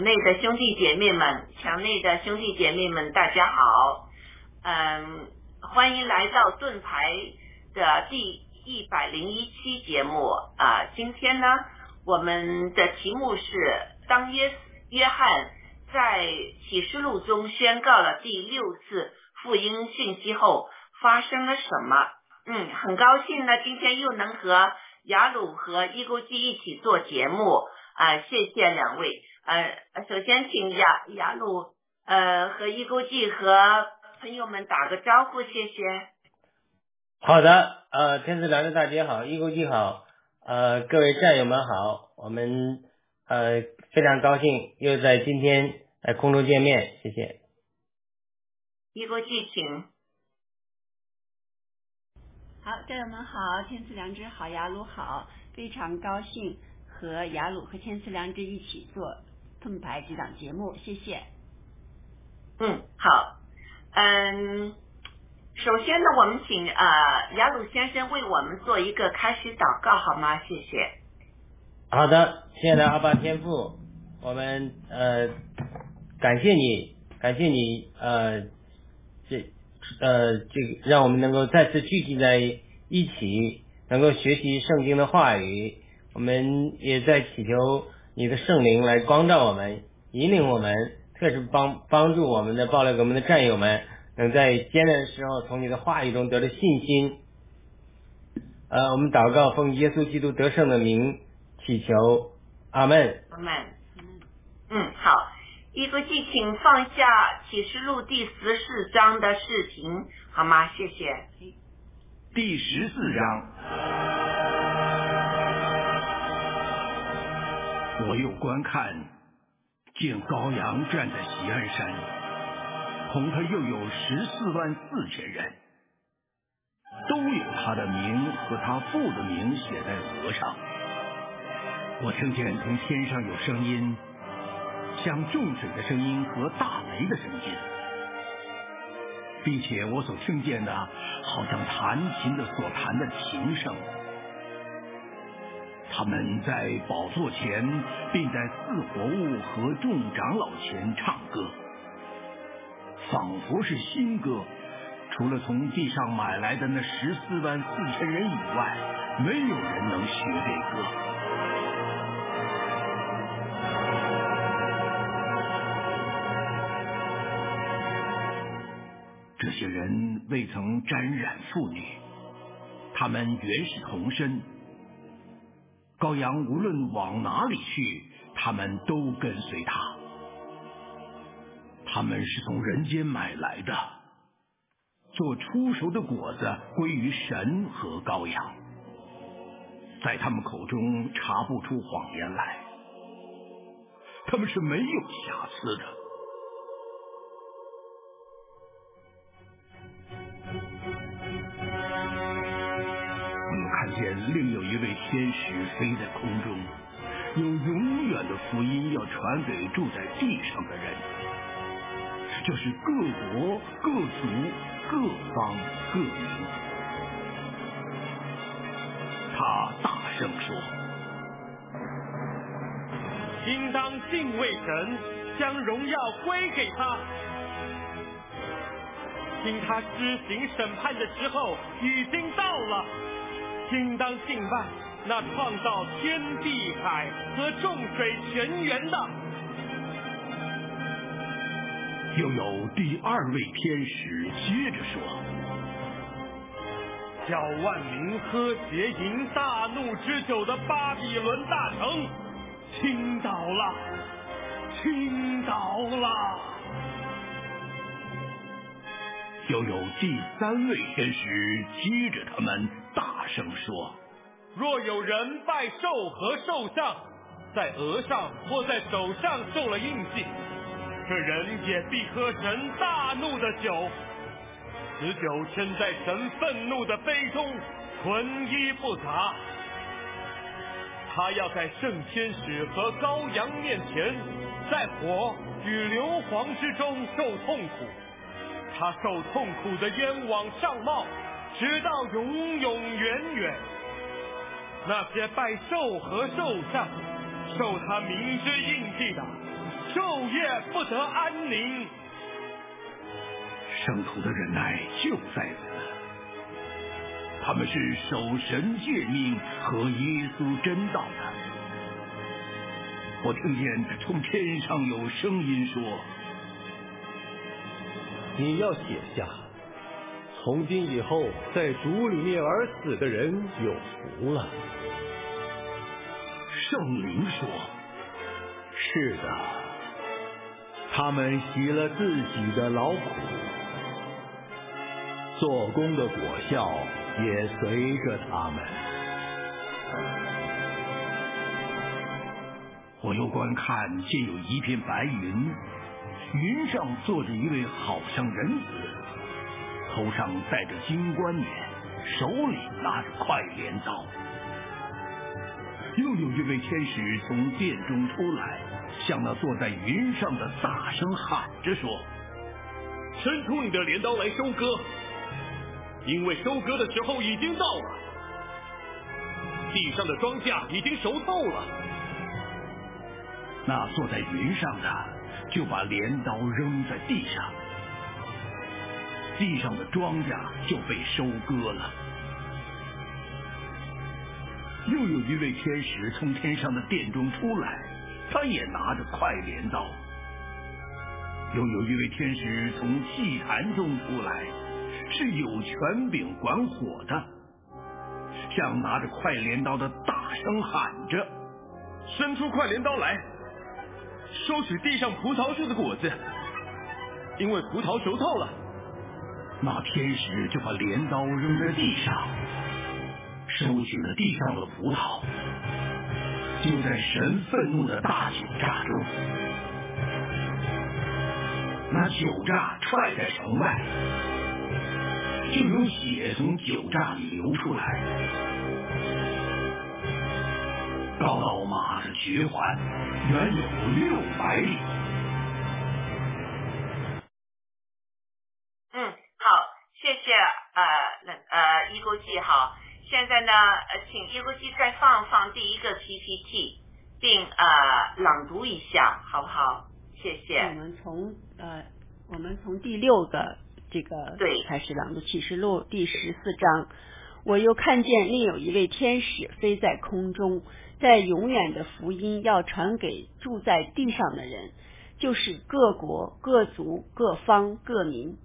内的兄弟姐妹们，墙内的兄弟姐妹们，大家好，嗯，欢迎来到盾牌的第一百零一期节目啊、今天呢，我们的题目是当约约翰在启示录中宣告了第六次福音信息后发生了什么？嗯，很高兴呢，今天又能和雅鲁和伊钩记一起做节目啊、谢谢两位。呃，首先请雅雅鲁呃和伊钩记和朋友们打个招呼，谢谢。好的，呃，天赐良知大姐好，一钩记好，呃，各位战友们好，我们呃非常高兴又在今天在空中见面，谢谢。伊钩记，请。好，战友们好，天赐良知好，雅鲁好，非常高兴和雅鲁和天赐良知一起做盾牌这档节目，谢谢。嗯，好，嗯，首先呢，我们请呃雅鲁先生为我们做一个开始祷告好吗？谢谢。好的，亲爱的阿爸天父，我们呃感谢你，感谢你呃这呃这个让我们能够再次聚集在一起，能够学习圣经的话语。我们也在祈求你的圣灵来光照我们，引领我们，特是帮帮助我们的暴力革命的战友们，能在艰难的时候从你的话语中得到信心。呃，我们祷告奉耶稣基督得胜的名祈求，阿门。阿门。嗯，好，一个记，请放下启示录第十四章的视频，好吗？谢谢。第十四章，我又观看，见高阳站在喜安山，同他又有十四万四千人，都有他的名和他父的名写在额上。我听见从天上有声音，像众水的声音和大雷的声音。并且我所听见的，好像弹琴的所弹的琴声。他们在宝座前，并在四活物和众长老前唱歌，仿佛是新歌。除了从地上买来的那十四万四千人以外，没有人能学这歌。这些人未曾沾染妇女，他们原是童身。羔羊无论往哪里去，他们都跟随他。他们是从人间买来的，做出熟的果子归于神和羔羊，在他们口中查不出谎言来。他们是没有瑕疵的。天使飞在空中，有永远的福音要传给住在地上的人，这是各国、各族、各方、各民。他大声说应当敬畏神，将荣耀归给他。听他施行审判的时候已经到了，应当敬拜那创造天地海和众水泉源的。又有第二位天使接着说叫万民喝邪淫大怒之酒的巴比伦大城倾倒了，倾倒了。又有第三位天使接着他们大声说若有人拜兽和兽像，在额上或在手上受了印记，这人也必喝神大怒的酒。此酒身在神愤怒的杯中，纯一不杂。他要在圣天使和羔羊面前，在火与硫磺之中受痛苦。他受痛苦的烟往上冒，直到永永远远。那些拜兽和兽像、受他明之印记的，昼夜不得安宁。圣徒的忍耐就在此，他们是守神诫命和耶稣真道的。我听见从天上有声音说：“你要写下，从今以后在主里面而死的人有福了。”圣灵说：“是的，他们洗了自己的劳苦，做工的果效也随着他们。”我又观看，见有一片白云，云上坐着一位好像人子，头上戴着金冠冕，手里拿着快镰刀。又有一位天使从殿中出来，向那坐在云上的大声喊着说：“伸出你的镰刀来收割，因为收割的时候已经到了，地上的庄稼已经熟透了。”那坐在云上的就把镰刀扔在地上，地上的庄稼就被收割了。又有一位天使从天上的殿中出来，他也拿着快镰刀。又有一位天使从祭坛中出来，是有权柄管火的，向拿着快镰刀的大声喊着：“伸出快镰刀来，收取地上葡萄树的果子，因为葡萄熟透了。”那天使就把镰刀扔在地上。收取了地上的葡萄，就在神愤怒的大酒榨中，那酒榨踹在城外，就有血从酒榨里流出来。高老马的绝环原有六百里。呃，那呃，一勾记哈。现在呢，呃，请易国记再放放第一个 PPT，并呃朗读一下，好不好？谢谢。我们从呃，我们从第六个这个对开始朗读启示录第十四章。我又看见另有一位天使飞在空中，在永远的福音要传给住在地上的人，就是各国、各族、各方、各民。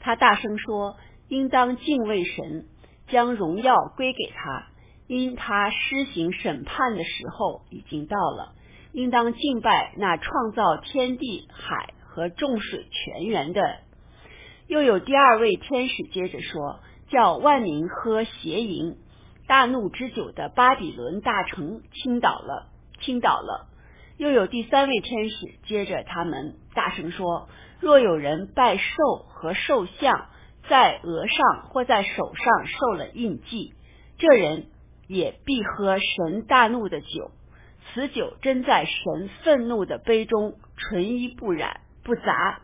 他大声说：“应当敬畏神。”将荣耀归给他，因他施行审判的时候已经到了。应当敬拜那创造天地海和众水泉源的。又有第二位天使接着说：“叫万民喝邪淫，大怒之酒的巴比伦大城倾倒了，倾倒了。”又有第三位天使接着他们大声说：“若有人拜兽和兽像，在额上或在手上受了印记，这人也必喝神大怒的酒。此酒真在神愤怒的杯中，纯一不染不杂。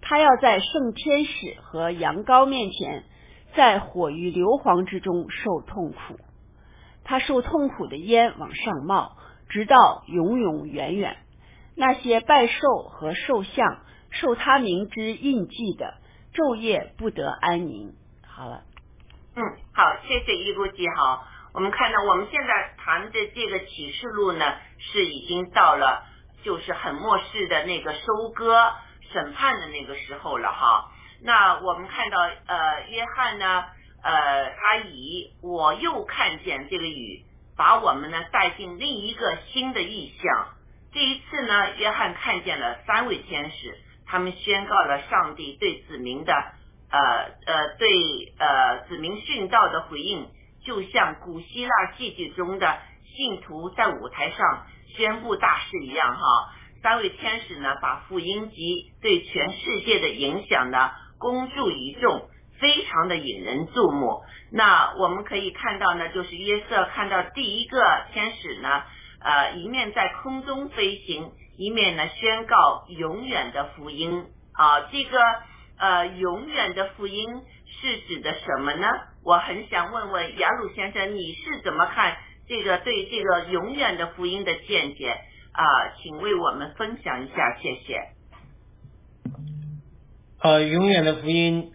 他要在圣天使和羊羔面前，在火与硫磺之中受痛苦。他受痛苦的烟往上冒，直到永永远远。那些拜兽和兽像，受他名之印记的。昼夜不得安宁。好了，嗯，好，谢谢一路记好。我们看到我们现在谈的这个启示录呢，是已经到了就是很末世的那个收割审判的那个时候了哈。那我们看到呃，约翰呢，呃，他以我又看见这个雨，把我们呢带进另一个新的意象。这一次呢，约翰看见了三位天使。他们宣告了上帝对子民的呃呃对呃子民殉道的回应，就像古希腊戏剧中的信徒在舞台上宣布大事一样哈。三位天使呢，把福音及对全世界的影响呢公诸于众，非常的引人注目。那我们可以看到呢，就是约瑟看到第一个天使呢，呃，一面在空中飞行，一面呢宣告永远的福音啊。这个呃永远的福音是指的什么呢？我很想问问雅鲁先生，你是怎么看这个对这个永远的福音的见解啊？请为我们分享一下，谢谢。呃，永远的福音，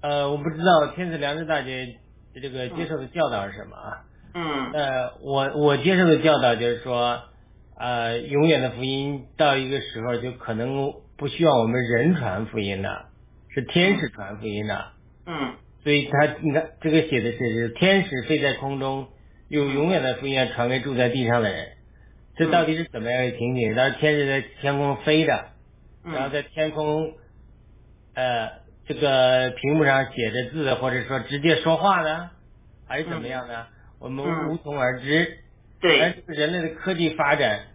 呃，我不知道天赐良知大姐这个接受的教导是什么啊？嗯呃，我我接受的教导就是说，呃，永远的福音到一个时候就可能不需要我们人传福音了，是天使传福音的。嗯所以他你看这个写的是是天使飞在空中，用永远的福音传给住在地上的人。这到底是怎么样一个情景？当然天使在天空飞着，然后嗯在天空，呃，这个屏幕上写着字，或者说直接说话呢，还是怎么样呢？我们嗯无从而知。而对，这个人类的科技发展，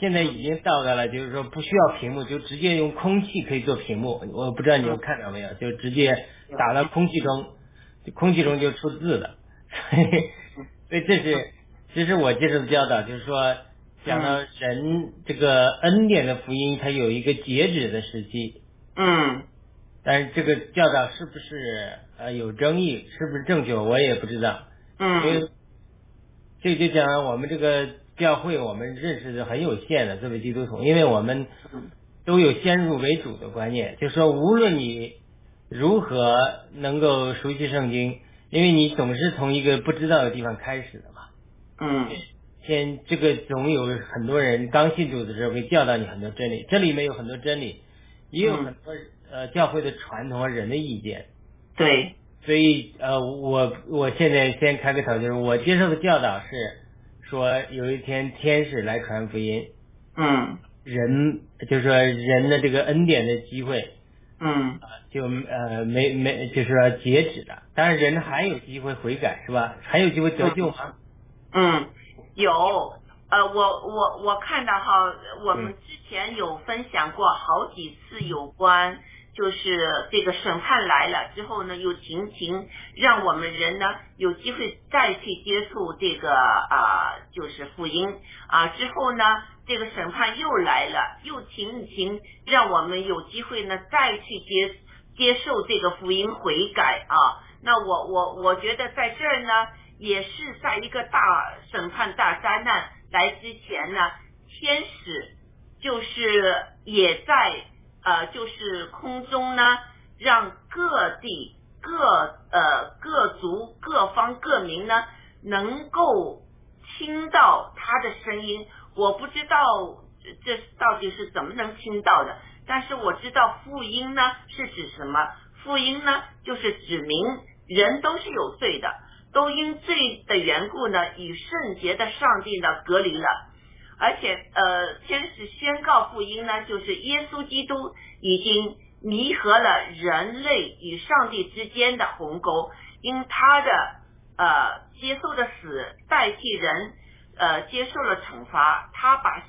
现在已经到达了，就是说不需要屏幕，就直接用空气可以做屏幕。我不知道你们看到没有，就直接打到空气中，空气中就出字了。所以，所以这是，其实我接受的教导就是说，讲到人这个恩典的福音，它有一个截止的时期，嗯但是这个教导是不是呃有争议，是不是正确，我也不知道。嗯因嗯为这就讲我们这个教会，我们认识的很有限的，作为基督徒，因为我们都有先入为主的观念，就说无论你如何能够熟悉圣经，因为你总是从一个不知道的地方开始的嘛。嗯先这个总有很多人刚信主的时候会教导你很多真理，这里面有很多真理，也有很多呃教会的传统和人的意见。对，所以呃，我我现在先开个头，就是我接受的教导是说，有一天天使来传福音，嗯人就是说人的这个恩典的机会嗯啊，就呃没没就是说截止了。当然人还有机会悔改是吧？还有机会得救吗？嗯，有，呃，我我我看到哈，我们之前有分享过好几次有关。就是这个审判来了之后呢，又情情让我们人呢有机会再去接触这个啊、就是福音啊。之后呢，这个审判又来了，又情情让我们有机会呢再去接接受这个福音悔改啊。那我我我觉得在这儿呢，也是在一个大审判大灾难来之前呢，天使就是也在。呃，就是空中呢，让各地各呃各族各方各民呢，能够听到他的声音。我不知道这到底是怎么能听到的，但是我知道福音呢是指什么？福音呢就是指明人都是有罪的，都因罪的缘故呢，与圣洁的上帝呢隔离了。而且，呃，天使宣告福音呢，就是耶稣基督已经弥合了人类与上帝之间的鸿沟，因他的呃接受的死代替人，呃接受了惩罚，他把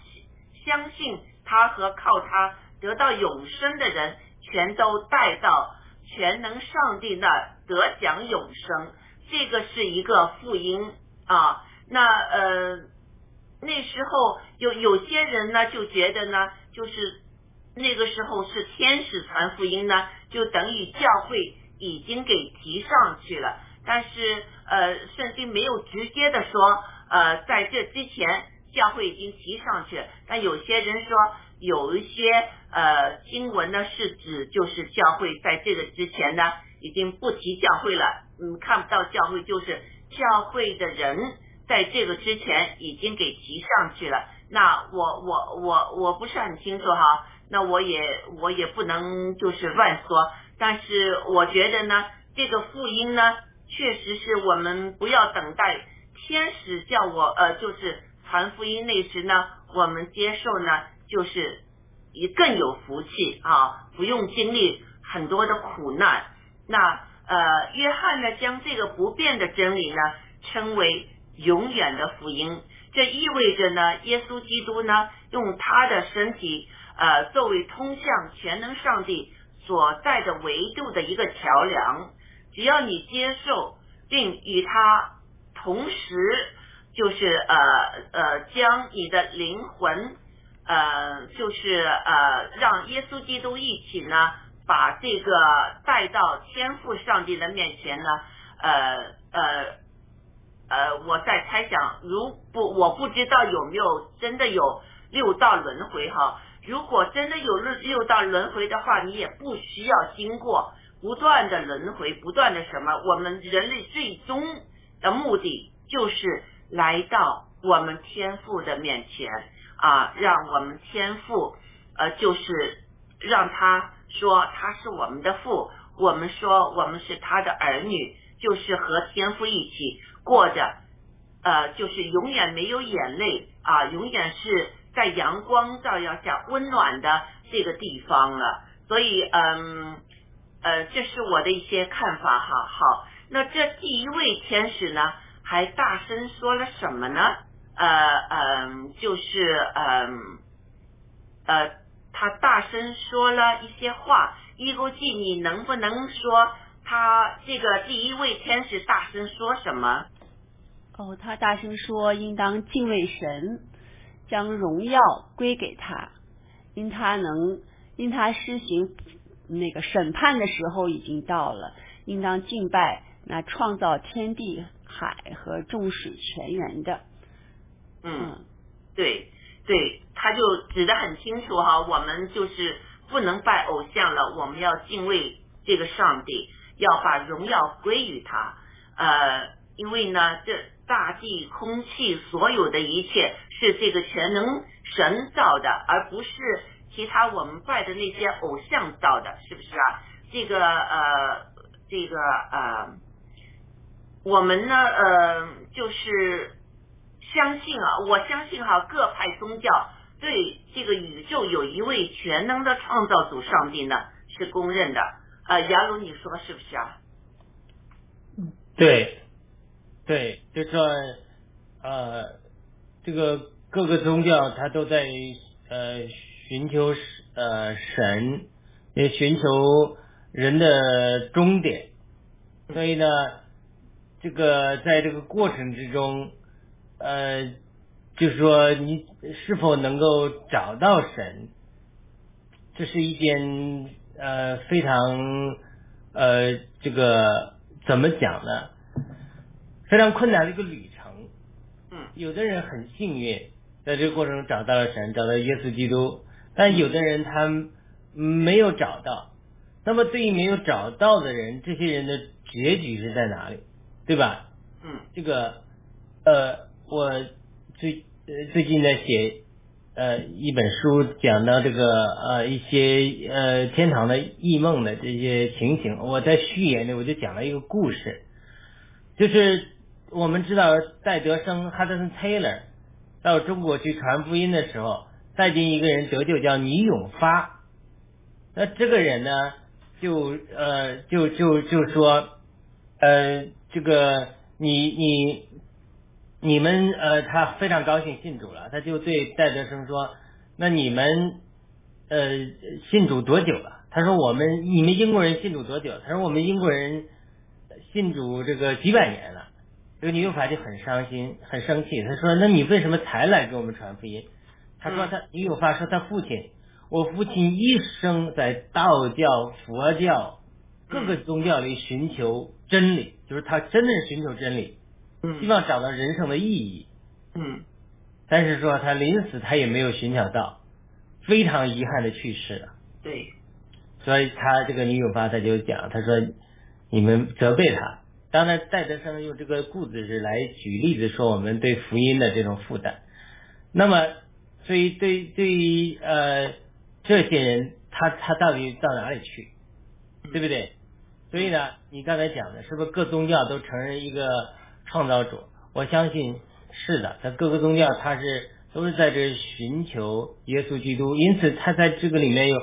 相信他和靠他得到永生的人，全都带到全能上帝那得享永生。这个是一个福音啊，那呃。那时候有有些人呢就觉得呢，就是那个时候是天使传福音呢，就等于教会已经给提上去了。但是呃，圣经没有直接的说，呃，在这之前教会已经提上去了。但有些人说，有一些呃经文呢是指就是教会在这个之前呢已经不提教会了，嗯，看不到教会，就是教会的人。在这个之前已经给提上去了，那我我我我不是很清楚哈，那我也我也不能就是乱说，但是我觉得呢，这个福音呢，确实是我们不要等待天使叫我呃，就是传福音那时呢，我们接受呢，就是也更有福气啊，不用经历很多的苦难。那呃，约翰呢，将这个不变的真理呢，称为。永远的福音，这意味着呢，耶稣基督呢，用他的身体，呃，作为通向全能上帝所在的维度的一个桥梁。只要你接受并与他同时，就是呃呃，将你的灵魂呃，就是呃，让耶稣基督一起呢，把这个带到天父上帝的面前呢，呃呃呃，我在猜想，如不我不知道有没有真的有六道轮回哈。如果真的有六六道轮回的话，你也不需要经过不断的轮回，不断的什么？我们人类最终的目的就是来到我们天父的面前啊，让我们天父呃，就是让他说他是我们的父，我们说我们是他的儿女，就是和天父一起过着呃，就是永远没有眼泪啊，永远是。在阳光照耀下温暖的这个地方了，所以嗯呃，这是我的一些看法哈。好，那这第一位天使呢，还大声说了什么呢？呃嗯，就是嗯呃，他大声说了一些话。伊估计你能不能说他这个第一位天使大声说什么？哦，他大声说，应当敬畏神。将荣耀归给他，因他能，因他施行那个审判的时候已经到了，应当敬拜那创造天地海和众水泉源的。嗯，对对，他就指的很清楚哈，我们就是不能拜偶像了，我们要敬畏这个上帝，要把荣耀归于他。呃，因为呢，这大地、空气，所有的一切。是这个全能神造的，而不是其他我们拜的那些偶像造的，是不是啊？这个呃，这个呃，我们呢呃，就是相信啊，我相信哈，各派宗教对这个宇宙有一位全能的创造主上帝呢是公认的。呃，杨鲁，你说是不是啊？对，对，就说呃。这个各个宗教，它都在呃寻求呃神，也寻求人的终点。所以呢，这个在这个过程之中，呃，就是说你是否能够找到神，这是一件呃非常呃这个怎么讲呢？非常困难的一个旅程。嗯有的人很幸运，在这个过程中找到了神，找到耶稣基督，但有的人他没有找到。那么对于没有找到的人，这些人的结局是在哪里？对吧？嗯，这个呃，我最呃最近在写呃一本书，讲到这个呃一些呃天堂的异梦的这些情形。我在序言里我就讲了一个故事，就是。我们知道戴德生 Hudson Taylor 到中国去传福音的时候，带进一个人得救叫倪永发。那这个人呢，就呃就就就说，呃这个你你你们呃他非常高兴信主了，他就对戴德生说，那你们呃信主多久了？他说我们你们英国人信主多久？他说我们英国人信主这个几百年了。这个倪永发就很伤心，很生气。他说：“那你为什么才来给我们传福音？”他说：“他倪永发说他父亲，我父亲一生在道教、佛教各个宗教里寻求真理，就是他真的是寻求真理，希望找到人生的意义。嗯，但是说他临死他也没有寻找到，非常遗憾的去世了。对，所以他这个女友吧他就讲，他说你们责备他。”当然，戴德生用这个故事来举例子说我们对福音的这种负担。那么，所以对对于呃这些人，他他到底到哪里去，对不对？所以呢，你刚才讲的是不是各宗教都承认一个创造主？我相信是的，在各个宗教他是都是在这寻求耶稣基督，因此他在这个里面有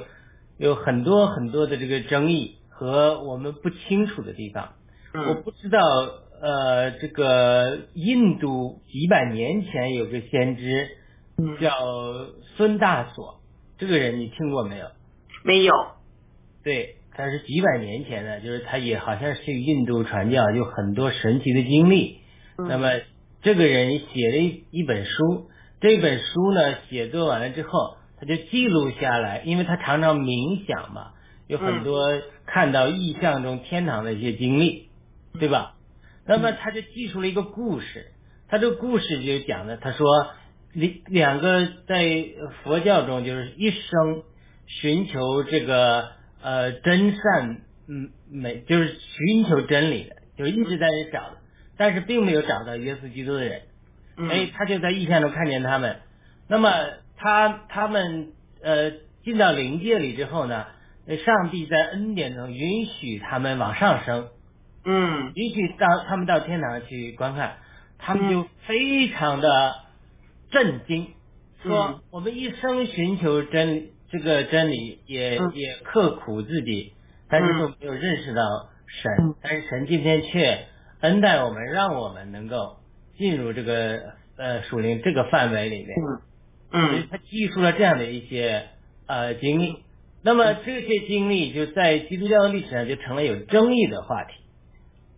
有很多很多的这个争议和我们不清楚的地方。我不知道，呃，这个印度几百年前有个先知叫孙大所，这个人你听过没有？没有。对，他是几百年前的，就是他也好像是印度传教，有很多神奇的经历。嗯那么这个人写了一一本书，这本书呢写作完了之后，他就记录下来，因为他常常冥想嘛，有很多看到意象中天堂的一些经历，对吧？那么他就记出了一个故事，他这个故事就讲的，他说两两个在佛教中就是一生寻求这个呃真善嗯美，就是寻求真理的，就一直在那找的，但是并没有找到耶稣基督的人。所以，他就在异象中看见他们。那么他他们呃进到灵界里之后呢，呃上帝在恩典中允许他们往上升，嗯允许到他们到天堂去观看，他们就非常的震惊，说嗯我们一生寻求真理这个真理，也嗯也刻苦自己，但是都没有认识到神嗯，但是神今天却恩待我们，让我们能够进入这个呃属灵这个范围里面。嗯嗯所以他记述了这样的一些呃经历。那么这些经历就在基督教历史上就成了有争议的话题。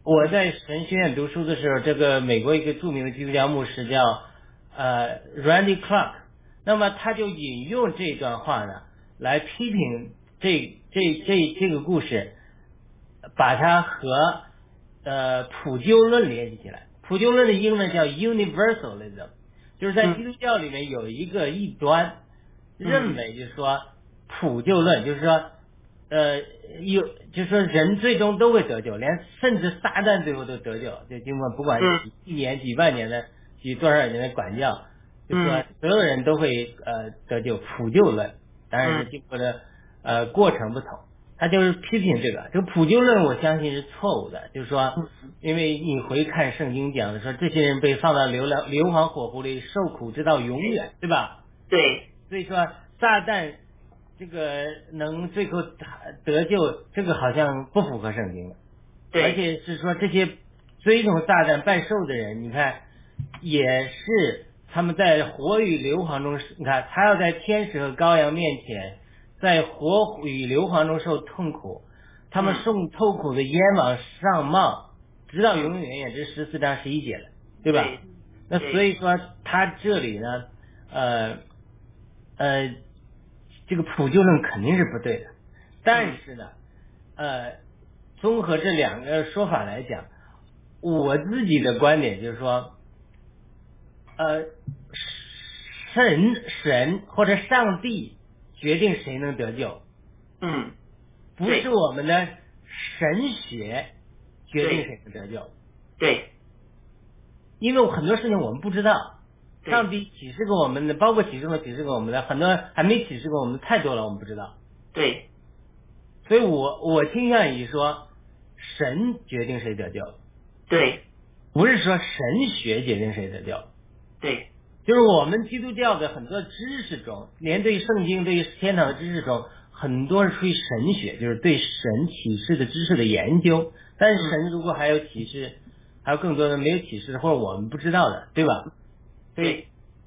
我在神学院读书的时候，这个美国一个著名的基督教牧师叫呃 Randy Clark，那么他就引用这段话呢，来批评这这这这个故事，把它和呃普救论联系起来。普救论的英文叫 universalism，就是在嗯基督教里面有一个异端，嗯。认为就是说普救论，就是说呃有就是说人最终都会得救，连甚至撒旦最后都得救，就经过不管嗯。几亿年、几万年的、几多少年的管教，就是说嗯所有人都会呃得救，普救论，当然是嗯经过的呃过程不同。他就是批评这个，这个普救论，我相信是错误的。就是说，因为你回看圣经讲的说，这些人被放到流浪硫磺火湖里受苦直到永远，对吧？对所以说，撒旦这个能最后得救，这个好像不符合圣经的。对，而且是说这些追从撒旦拜寿的人，你看也是他们在火与硫磺中，你看他要在天使和羔羊面前，在火与硫磺中受痛苦，他们嗯受痛苦的烟往上冒，直到永永远远，这十四章十一节了，对吧？对那所以说他这里呢，呃呃，这个普救论肯定是不对的，但是呢，呃，综合这两个说法来讲，我自己的观点就是说，呃，神神或者上帝决定谁能得救，嗯不是我们的神学决定谁能得救，对因为很多事情我们不知道。上帝启示给我们的，包括启示和启示给我们的，很多还没启示给我们的太多了，我们不知道。对所以我我倾向于说，神决定谁得救，对不是说神学决定谁得救。对就是我们基督教的很多知识中，连对圣经、对天堂的知识中，很多是出于神学，就是对神启示的知识的研究。但是神如果还有启示，还有更多的没有启示的，或者我们不知道的，对吧？所以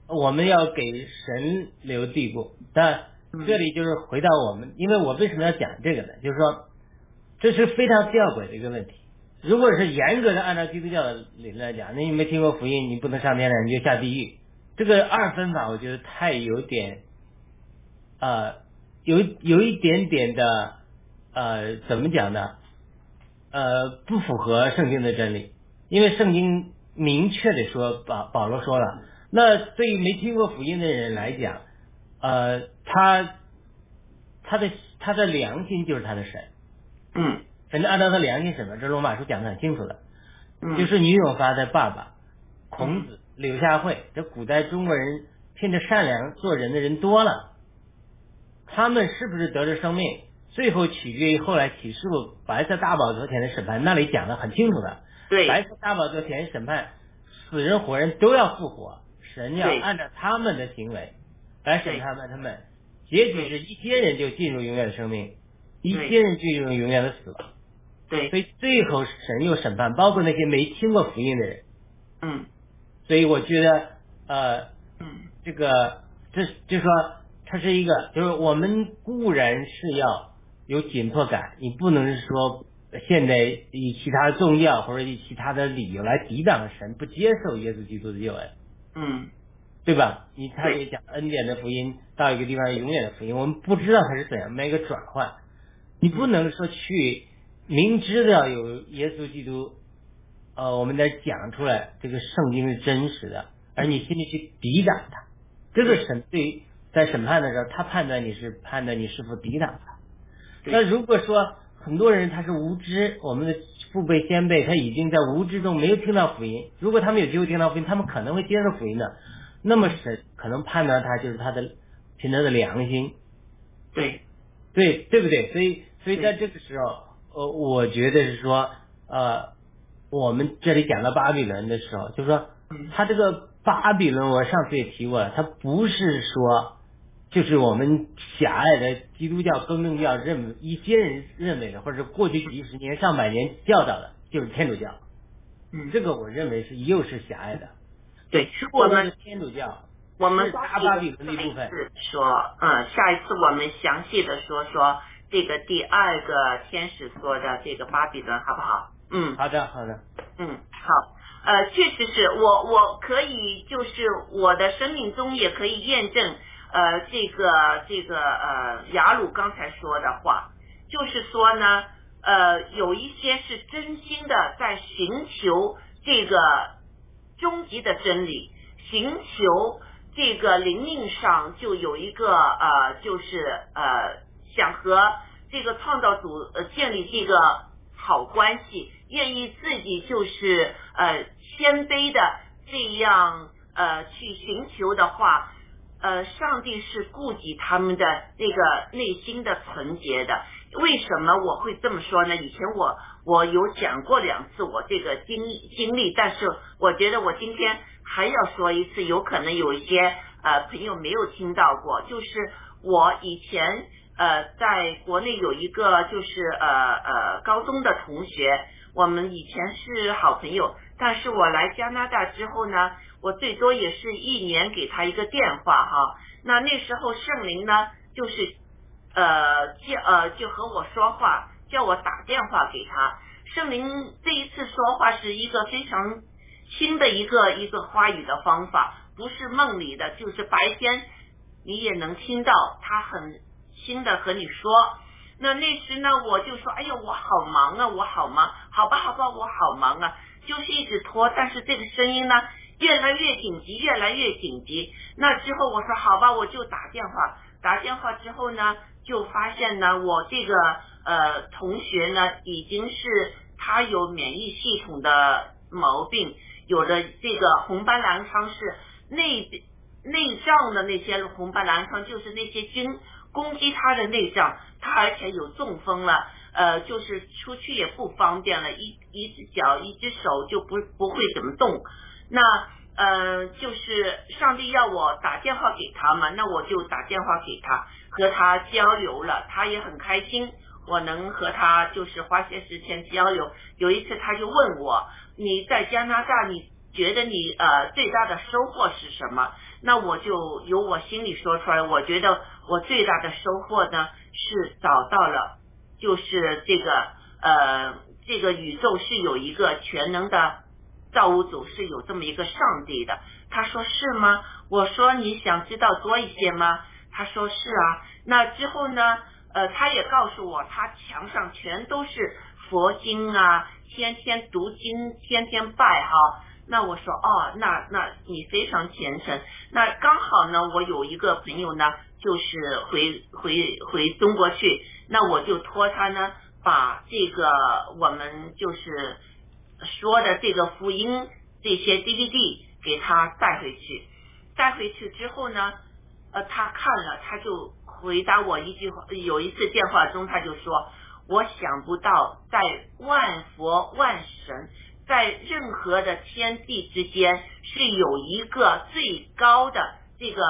我们要给神留地步。但这里就是回到我们，因为我为什么要讲这个呢？就是说，这是非常吊诡的一个问题。如果是严格的按照基督教的理论来讲，那你没听过福音，你不能上天堂，你就下地狱。这个二分法，我觉得太有点，呃，有有一点点的，呃，怎么讲呢？呃，不符合圣经的真理，因为圣经明确的说，保保罗说了，那对于没听过福音的人来讲，呃，他他的他的良心就是他的神，嗯神按照他良心审判，这罗马书讲的很清楚的。嗯就是女友发的爸爸孔子、柳下惠，这古代中国人凭着善良做人的人多了，他们是不是得着生命，最后取决于后来启示录白色大宝座前的审判，那里讲的很清楚的。对白色大宝座前审判，死人活人都要复活，神要按照他们的行为来审判他们，结局是一些人就进入永远的生命，一些人进入永远的死亡。对。所以最后神又审判，包括那些没听过福音的人。嗯。所以我觉得，呃，嗯。这个这就说它是一个，就是我们固然是要有紧迫感，你不能说现在以其他的宗教或者以其他的理由来抵挡神，不接受耶稣基督的救恩，嗯。对吧？你他对。也讲恩典的福音到一个地方永远的福音，我们不知道它是怎样的一个转换，你不能说去明知道有耶稣基督，呃，我们得讲出来这个圣经是真实的，而你心里去抵挡它，这个审对于在审判的时候，他判断你是判断你是否抵挡他。那如果说很多人他是无知，我们的父辈先辈他已经在无知中没有听到福音，如果他们有机会听到福音，他们可能会接受福音的，那么神可能判断他就是他的凭他的良心，对。对对不对？所以所以在这个时候，呃，我觉得是说，呃，我们这里讲到巴比伦的时候，就是说嗯，他这个巴比伦，我上次也提过了，他不是说就是我们狭隘的基督教、更正教认为一些人认为的，或者是过去几十年、上百年教导的，就是天主教。嗯这个我认为是又是狭隘的。对，我们我们的天主教我们巴比伦的一部分是说，嗯，下一次我们详细的说说这个第二个天使说的这个巴比伦，好不好？嗯。好的，好的，嗯，好，呃，确实是我我可以就是我的生命中也可以验证，呃，这个这个呃雅鲁刚才说的话，就是说呢，呃，有一些是真心的在寻求这个终极的真理，寻求这个灵命上就有一个呃，就是呃，想和这个创造主呃建立这个好关系，愿意自己就是呃谦卑的这样呃去寻求的话，呃，上帝是顾及他们的那个内心的纯洁的。为什么我会这么说呢？以前我我有讲过两次我这个经经历，但是我觉得我今天还要说一次，有可能有一些呃朋友没有听到过，就是我以前呃在国内有一个就是呃呃高中的同学，我们以前是好朋友，但是我来加拿大之后呢，我最多也是一年给他一个电话哈。那那时候圣灵呢，就是呃叫呃就和我说话，叫我打电话给他。圣灵这一次说话是一个非常新的一个一个话语的方法，不是梦里的，就是白天你也能听到他很新的和你说。那那时呢，我就说，哎呀，我好忙啊，我好忙，好吧，好吧，我好忙啊，就是一直拖，但是这个声音呢，越来越紧急，越来越紧急。那之后我说，好吧，我就打电话，打电话之后呢，就发现呢，我这个呃同学呢，已经是他有免疫系统的毛病，有了这个红斑狼疮是内内脏的那些红斑狼疮，就是那些菌攻击他的内脏，他而且有中风了，呃，就是出去也不方便了，一一只脚一只手就不不会怎么动，那呃就是上帝要我打电话给他嘛，那我就打电话给他，和他交流了，他也很开心，我能和他就是花些时间交流。有一次他就问我，你在加拿大，你觉得你呃最大的收获是什么？那我就由我心里说出来，我觉得我最大的收获呢是找到了，就是这个呃这个宇宙是有一个全能的造物主，是有这么一个上帝的。他说是吗？我说你想知道多一些吗？他说是啊。那之后呢？呃，他也告诉我，他墙上全都是佛经啊，天天读经，天天拜哈。那我说哦，那那你非常虔诚。那刚好呢，我有一个朋友呢，就是回回回中国去，那我就托他呢，把这个我们就是说的这个福音这些 DVD 给他带回去。带回去之后呢，呃，他看了，他就回答我一句话。有一次电话中，他就说：“我想不到，在万佛万神。”在任何的天地之间是有一个最高的这个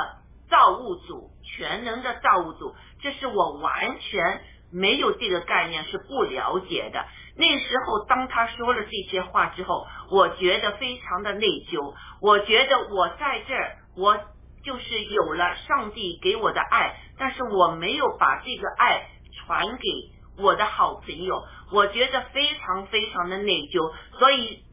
造物主，全能的造物主，这是我完全没有这个概念，是不了解的。那时候，当他说了这些话之后，我觉得非常的内疚。我觉得我在这儿，我就是有了上帝给我的爱，但是我没有把这个爱传给我的好朋友，我觉得非常非常的内疚，所以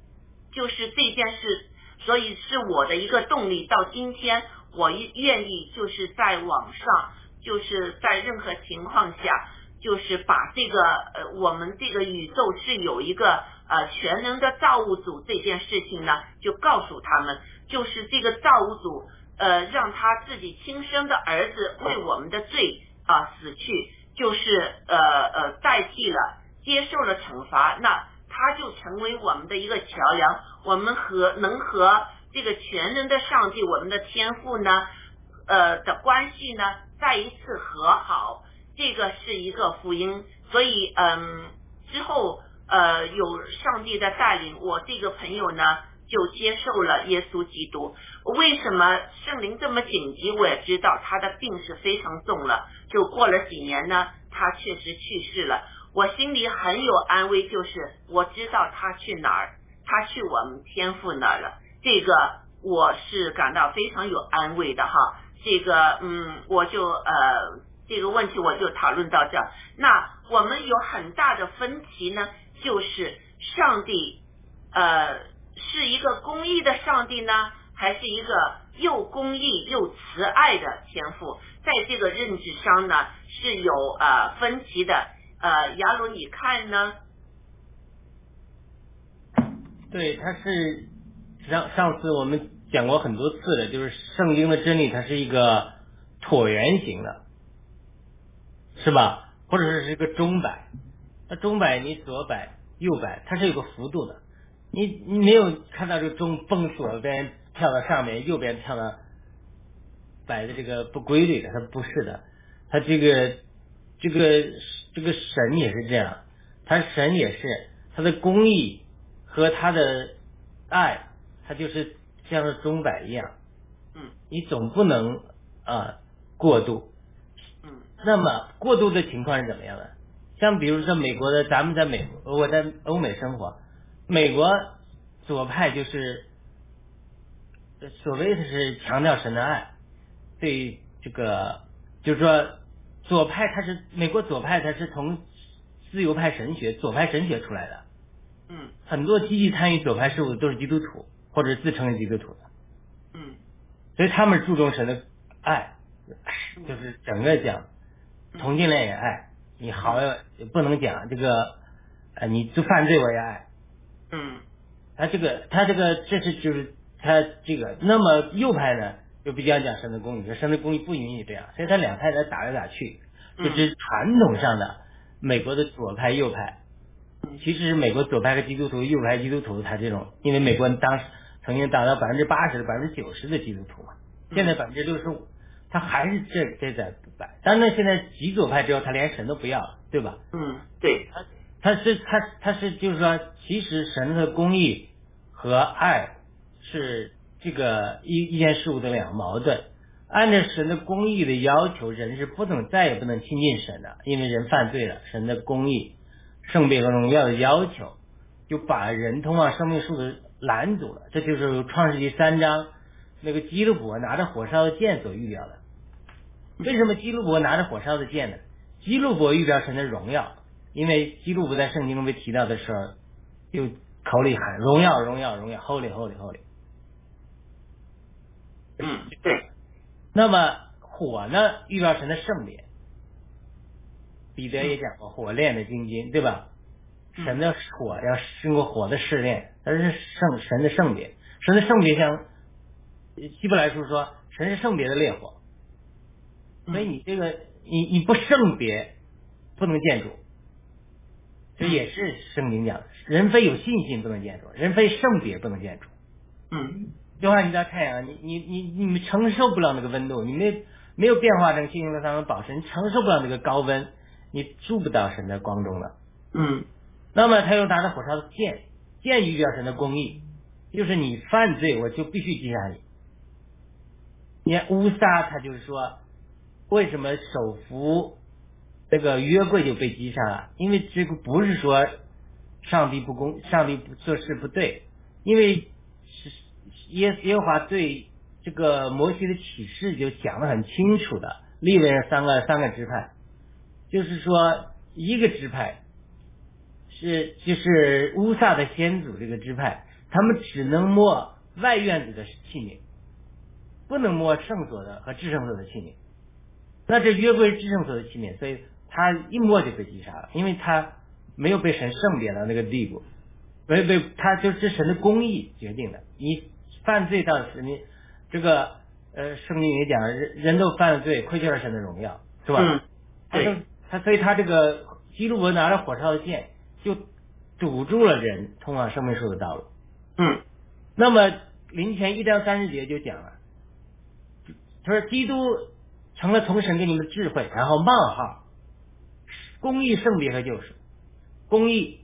就是这件事，所以是我的一个动力。到今天，我愿意就是在网上，就是在任何情况下，就是把这个呃，我们这个宇宙是有一个呃全能的造物主这件事情呢，就告诉他们，就是这个造物主。呃，让他自己亲生的儿子为我们的罪啊死去，就是呃呃代替了，接受了惩罚，那他就成为我们的一个桥梁，我们和能和这个全能的上帝，我们的天赋呢，呃的关系呢再一次和好，这个是一个福音，所以嗯之后呃有上帝的带领，我这个朋友呢。就接受了耶稣基督。为什么圣灵这么紧急？我也知道他的病是非常重了。就过了几年呢，他确实去世了。我心里很有安慰，就是我知道他去哪儿，他去我们天父那儿了。这个我是感到非常有安慰的哈。这个嗯，我就呃这个问题我就讨论到这。那我们有很大的分歧呢，就是上帝呃。是一个公义的上帝呢，还是一个又公义又慈爱的天赋？在这个认知上呢，是有呃分歧的。呃，亚鲁，你看呢？对，它是上上次我们讲过很多次的，就是圣经的真理，它是一个椭圆形的，是吧？或者是一个钟摆，那钟摆你左摆右摆，它是有个幅度的。你你没有看到这个钟蹦左边跳到上面，右边跳到摆的这个不规律的，它不是的，它这个这个这个神也是这样，他神也是他的公义和他的爱，他就是像是钟摆一样，嗯，你总不能啊过度，嗯，那么过度的情况是怎么样的？像比如说美国的，咱们在美国，我在欧美生活。美国左派就是所谓的是强调神的爱，对这个就是说左派他是美国左派他是从自由派神学左派神学出来的，嗯，很多积极参与左派事务的都是基督徒或者自称基督徒。的，嗯，所以他们注重神的爱，就是整个讲同性恋也爱，你好也不能讲这个呃你做犯罪我也爱。嗯，他这个，他这个，这是就是他这个，那么右派呢，就比较讲神的公义，说神的公义不允许这样，所以他两派在打来打去，就是传统上的美国的左派右派，其实美国左派和基督徒，右派基督徒，他这种，因为美国当时曾经达到百分之八十、百分之九十的基督徒嘛，现在百分之六十五，他还是这这在摆，但是现在极左派之后，他连神都不要了，对吧？嗯，对。他是他他是就是说，其实神的公义和爱是这个一一件事物的两个矛盾。按照神的公义的要求，人是不能再也不能亲近神的，因为人犯罪了。神的公义、圣别和荣耀的要求，就把人通往生命树的拦阻了。这就是创世纪三章那个基路伯拿着火烧的剑所预表的。为什么基路伯拿着火烧的剑呢？基路伯预表神的荣耀。因为基督伯在圣经中被提到的时候，就口里喊荣耀荣耀荣耀，Holy Holy Holy。嗯，对。那么火呢，预表神的圣典。彼得也讲过火炼的精金，对吧？神的火要经过火的试炼，它是圣神的圣别，神的圣别像希伯来书说，神是圣别的烈火。所以你这个你你不圣别，不能建筑。这也是圣经讲，人非有信心不能建筑，人非圣别不能建筑。嗯，就像一道太阳，你你你你们承受不了那个温度，你没没有变化成星星的上面宝石，你承受不了那个高温，你住不到神的光中了。嗯，那么他又拿着火烧的剑，剑预表神的公义，就是你犯罪，我就必须击杀你。你看乌撒，他就是说，为什么手扶？这个约柜就被击杀了，因为这个不是说上帝不公，上帝不做事不对，因为是耶耶和华对这个摩西的启示就讲的很清楚的，立了三个三个支派，就是说一个支派是就是乌萨的先祖这个支派，他们只能摸外院子的器皿，不能摸圣所的和至圣所的器皿。那这约柜是至圣所的器皿，所以他一摸就被击杀了，因为他没有被神圣别到那个地步，没有被他就是神的公义决定的。你犯罪到时，你这个呃圣经也讲，人人都犯了罪，亏欠了神的荣耀，是吧？嗯，他他所以他这个基路伯拿着火烧的剑，就堵住了人通往生命树的道路。嗯那么林前一章三十节就讲了，他说基督成了从神给你们的智慧，然后冒号，公义、圣别和救赎。公义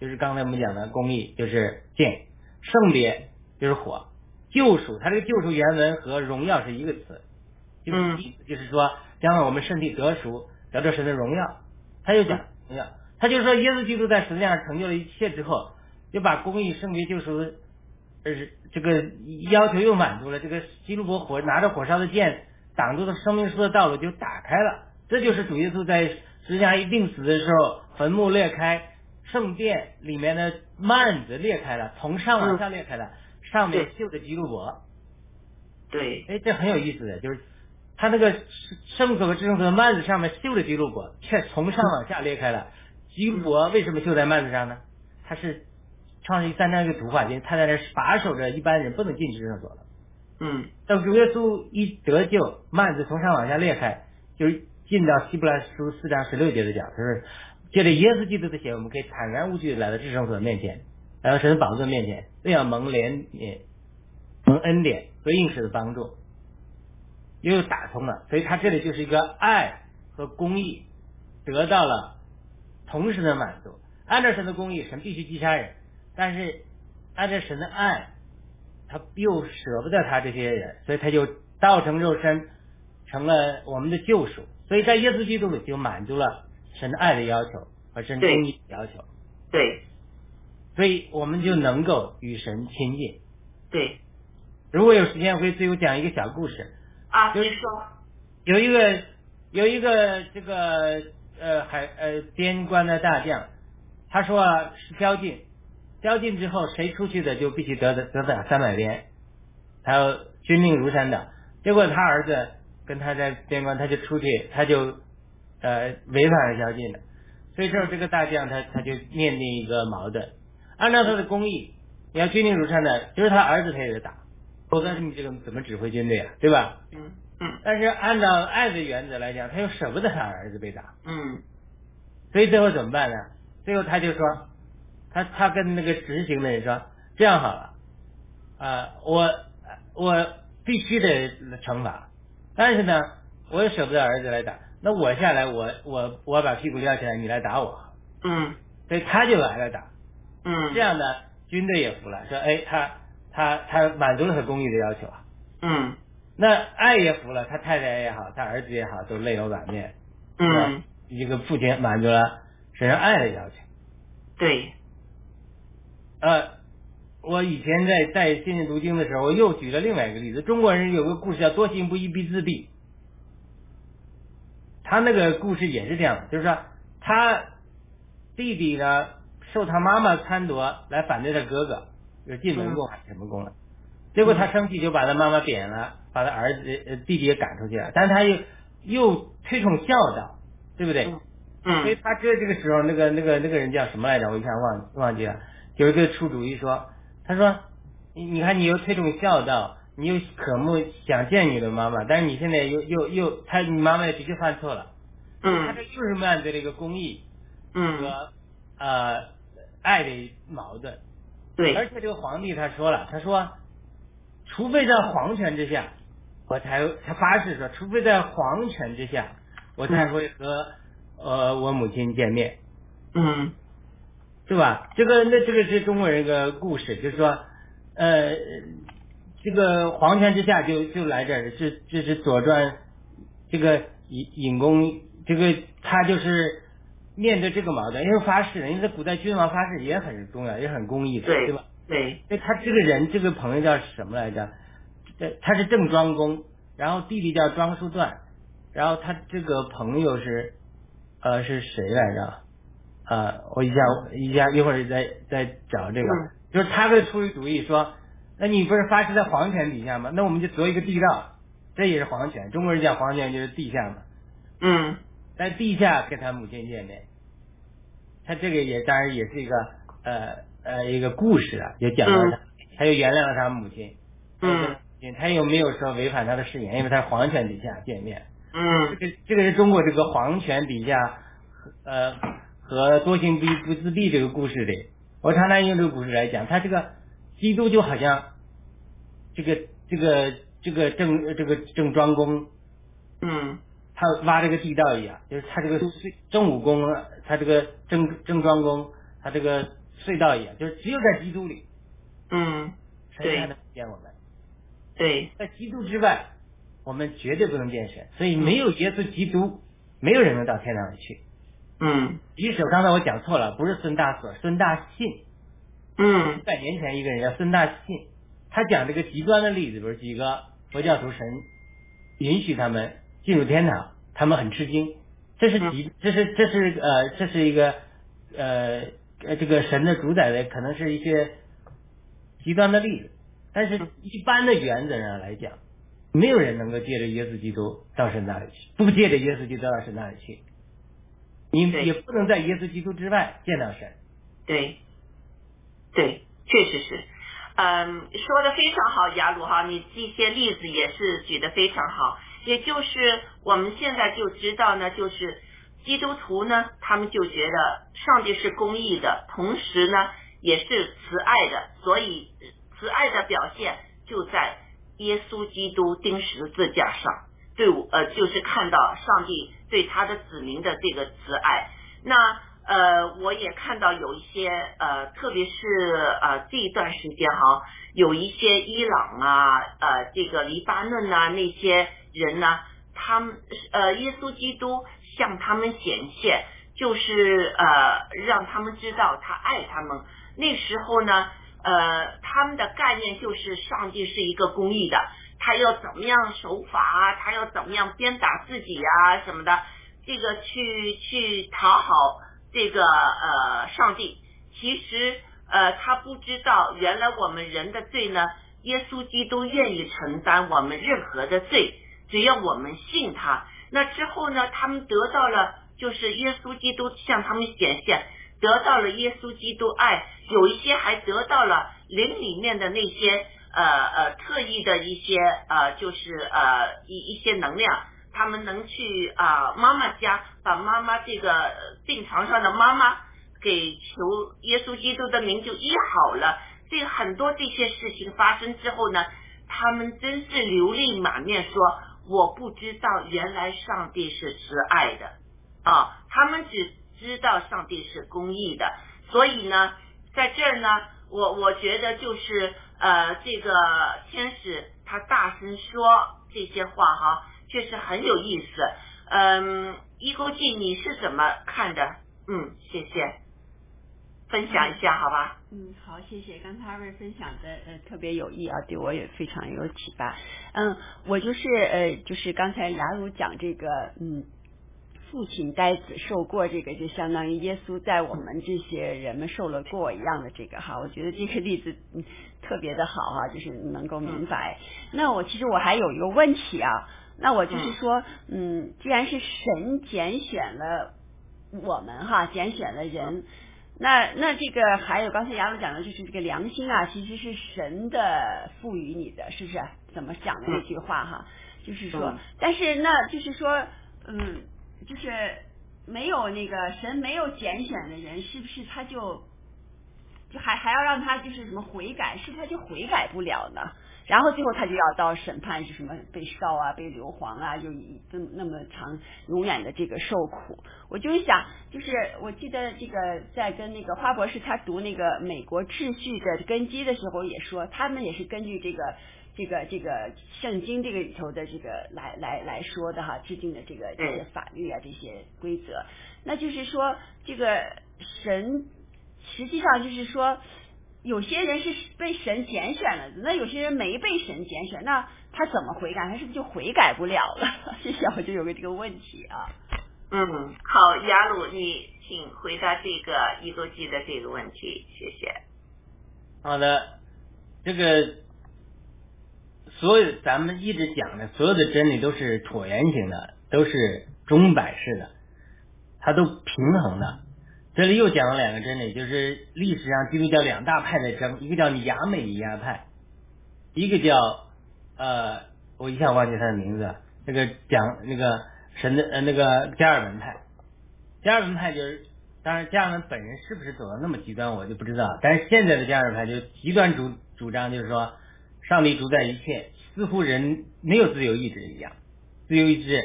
就是刚才我们讲的公义，就是剑；圣别就是火；救赎，它这个救赎原文和荣耀是一个词，就是、意思就是说将来我们身体得赎，得到神的荣耀。他就讲荣耀，他就说耶稣基督在十字架上成就了一切之后，就把公义、圣洁、救赎的呃这个要求又满足了，这个基路伯火拿着火烧的剑挡住了生命树的道路就打开了，这就是主耶稣在十字架一定死的时候，坟墓裂开，圣殿里面的幔子裂开了，从上往下裂开了，上面绣着基路伯，对，哎，这很有意思的，就是他那个圣所和至圣所的幔子上面绣着基路伯，却从上往下裂开了。基路伯为什么绣在幔子上呢？他是创世纪三章一个图画，就是他在那把守着一般人不能进至圣所的。嗯等主耶稣一得救，幔子从上往下裂开，就是进到希伯来书四章十六节的讲，就是借着耶稣基督的血，我们可以坦然无惧地来到至圣所面前，来到神的宝座面前，这样蒙怜悯、蒙恩典和应许的帮助，又打通了。所以他这里就是一个爱和公义得到了同时的满足。按照神的公义，神必须击杀人，但是按照神的爱，他又舍不得他这些人，所以他就道成肉身，成了我们的救赎。所以在耶稣基督里就满足了神的爱的要求和神公义的要求，对所以我们就能够与神亲近。对如果有时间，我会最后讲一个小故事。啊，就是您说，有一个有一个这个呃海呃边关的大将，他说啊是宵禁，宵禁之后谁出去的就必须得得得打三百鞭，还有军令如山的。结果他儿子跟他在边关，他就出去，他就呃违反了宵禁了。所以这这个大将他他就面临一个矛盾，按照他的工艺，你要军令如山的，就是他儿子他也得打，否则你这个怎么指挥军队啊，对吧？嗯嗯。但是按照爱的原则来讲，他又舍不得他儿子被打，嗯。所以最后怎么办呢？最后他就说，他他跟那个执行的人说，这样好了，啊、我我必须得惩罚，但是呢，我也舍不得儿子来打，那我下来，我我我把屁股撂起来，你来打我，嗯。所以他就来了打，嗯，这样呢，军队也服了，说，哎，他他他满足了他公益的要求啊。嗯那爱也服了，他太太也好，他儿子也好，都泪流满面。嗯，一个父亲满足了神人爱的要求。对，呃，我以前在在现信读经的时候，我又举了另外一个例子。中国人有个故事叫“多行不义必自毙”，他那个故事也是这样的，就是说他弟弟呢受他妈妈撺掇来反对他哥哥，就是进门宫还是什么功了。结果他生气就把他妈妈贬了，把他儿子呃弟弟也赶出去了，但是他又又推崇孝道，对不对？嗯所以他这这个时候，那个那个那个人叫什么来着？我一下忘忘记了。有一个出主意说，他说，你你看你又推崇孝道，你又渴慕想见你的妈妈，但是你现在又又又他你妈妈也的确犯错了，他嗯这又是面对了一个公义嗯，和呃爱的矛盾。对，而且这个皇帝他说了，他说，除非在皇权之下，我才他发誓说，除非在皇权之下，我才会和呃我母亲见面，嗯对吧？这个那这个是中国人一个故事，就是说，呃，这个皇权之下就就来这儿，这这是左传这个尹尹公，这个他就是面对这个矛盾，因为发誓，因为在古代君王发誓也很重要，也很公义的，对对吧？对，他这个人，这个朋友叫什么来着？这他是郑庄公，然后弟弟叫庄叔段，然后他这个朋友是呃是谁来着？呃，我一下一下一会儿再再找这个，就是他会出一主意说，那你不是发誓在皇权底下吗？那我们就择一个地道，这也是皇权。中国人讲皇权就是地下嘛。嗯。在地下跟他母亲见面，他这个也当然也是一个呃呃一个故事啊，也讲了他，他又原谅了他母亲。嗯。他又没有说违反他的誓言，因为他是皇权底下见面。嗯。这个这个是中国这个皇权底下呃。和多行不不自闭这个故事里，我常常用这个故事来讲，他这个基督就好像这个这个这个郑这个郑庄公，嗯，他挖这个地道一样，就是他这个隧郑武公，他这个郑郑庄公，他这个隧道一样，就是只有在基督里，嗯，对，才能见我们，对，在基督之外，我们绝对不能见神，所以没有耶稣基督，没有人能到天堂里去。嗯，即使刚才我讲错了，不是孙大所，孙大信。嗯，百年前一个人叫孙大信，他讲这个极端的例子，比如几个佛教徒神允许他们进入天堂，他们很吃惊。这是极，这是这是呃，这是一个呃呃这个神的主宰的，可能是一些极端的例子。但是一般的原则上来讲，没有人能够借着耶稣基督到神那里去，不借着耶稣基督到神那里去。你也不能在耶稣基督之外见到神。对，对，确实是。嗯，说的非常好，雅鲁哈，你这些例子也是举的非常好。也就是我们现在就知道呢，就是基督徒呢，他们就觉得上帝是公义的，同时呢也是慈爱的，所以慈爱的表现就在耶稣基督钉十字架上。对我，呃，就是看到上帝。对他的子民的这个慈爱，那呃，我也看到有一些呃，特别是呃这一段时间哈，有一些伊朗啊，呃，这个黎巴嫩啊那些人呢，他们呃，耶稣基督向他们显现，就是呃，让他们知道他爱他们。那时候呢，呃，他们的概念就是上帝是一个公义的。他要怎么样守法啊？他要怎么样鞭打自己啊？什么的？这个去去讨好这个呃上帝，其实呃他不知道，原来我们人的罪呢，耶稣基督愿意承担我们任何的罪，只要我们信他。那之后呢，他们得到了，就是耶稣基督向他们显现，得到了耶稣基督爱，有一些还得到了灵里面的那些。呃呃，特异的一些呃，就是呃一一些能量，他们能去啊妈妈家，把妈妈这个病床上的妈妈给求耶稣基督的名就医好了。这很多这些事情发生之后呢，他们真是流泪满面，说我不知道原来上帝是慈爱的啊，他们只知道上帝是公义的，所以呢，在这儿呢，我我觉得就是。呃，这个天使他大声说这些话哈，确实很有意思。嗯，一勾记你是怎么看的？嗯，谢谢，分享一下好吧？嗯，好，谢谢。刚才二位分享的呃特别有益啊，对我也非常有启发。嗯，我就是呃就是刚才雅鲁讲这个嗯。父亲呆子受过这个，就相当于耶稣在我们这些人们受了过一样的这个哈，我觉得这个例子特别的好哈，就是能够明白。那我其实我还有一个问题啊，那我就是说，嗯，既然是神拣选了我们哈，拣选了人，那那这个还有刚才杨总讲的就是这个良心啊，其实是神的赋予你的，是不是？怎么讲的这句话哈？就是说，但是那就是说，嗯。就是没有那个神没有拣选的人，是不是他就就还还要让他就是什么悔改？是不是他就悔改不了呢？然后最后他就要到审判，是什么被烧啊，被硫磺啊，就这么那么长永远的这个受苦。我就是想，就是我记得这个在跟那个花博士他读那个美国秩序的根基的时候，也说他们也是根据这个。这个这个圣经这个里头的这个来来来说的哈，制定的这个这些法律啊这些规则，那就是说这个神实际上就是说有些人是被神拣选了，那有些人没被神拣选，那他怎么悔改？他是不是就悔改不了了？这下我就有个这个问题啊。嗯，好，雅鲁，你请回答这个一周记的这个问题，谢谢。好的，这个所有咱们一直讲的所有的真理都是椭圆形的，都是钟摆式的，它都平衡的。这里又讲了两个真理，就是历史上基督教两大派的争，一个叫亚美尼亚派，一个叫呃，我一下忘记他的名字，那个讲那个神的呃那个加尔文派，加尔文派就是，当然加尔文本人是不是走到那么极端我就不知道，但是现在的加尔文派就极端主主张就是说，上帝主宰一切，似乎人没有自由意志一样，自由意志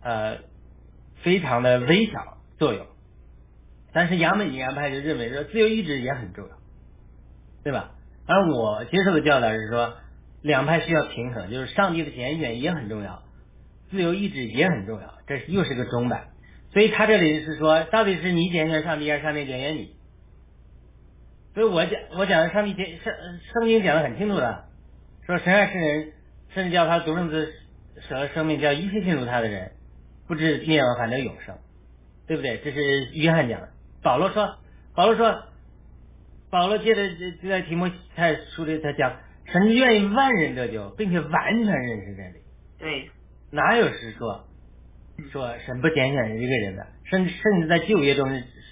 呃非常的微小作用。但是亚美尼亚派就认为说自由意志也很重要，对吧？而我接受的教导是说，两派需要平衡，就是上帝的拣选也很重要，自由意志也很重要，这又是个中摆。所以他这里是说，到底是你拣选上帝，还是上帝拣选你？所以我讲我讲的上帝拣圣圣经讲的很清楚的，说神爱世人，甚至叫他独生子舍了生命，叫一切信入他的人，不至灭亡，反得永生，对不对？这是约翰讲的。保罗说，保罗说，保罗接着就在提摩太书里他讲，神愿意万人得救，并且完全认识真理。对，哪有是说说神不拣选一个人的？甚至甚至在旧约中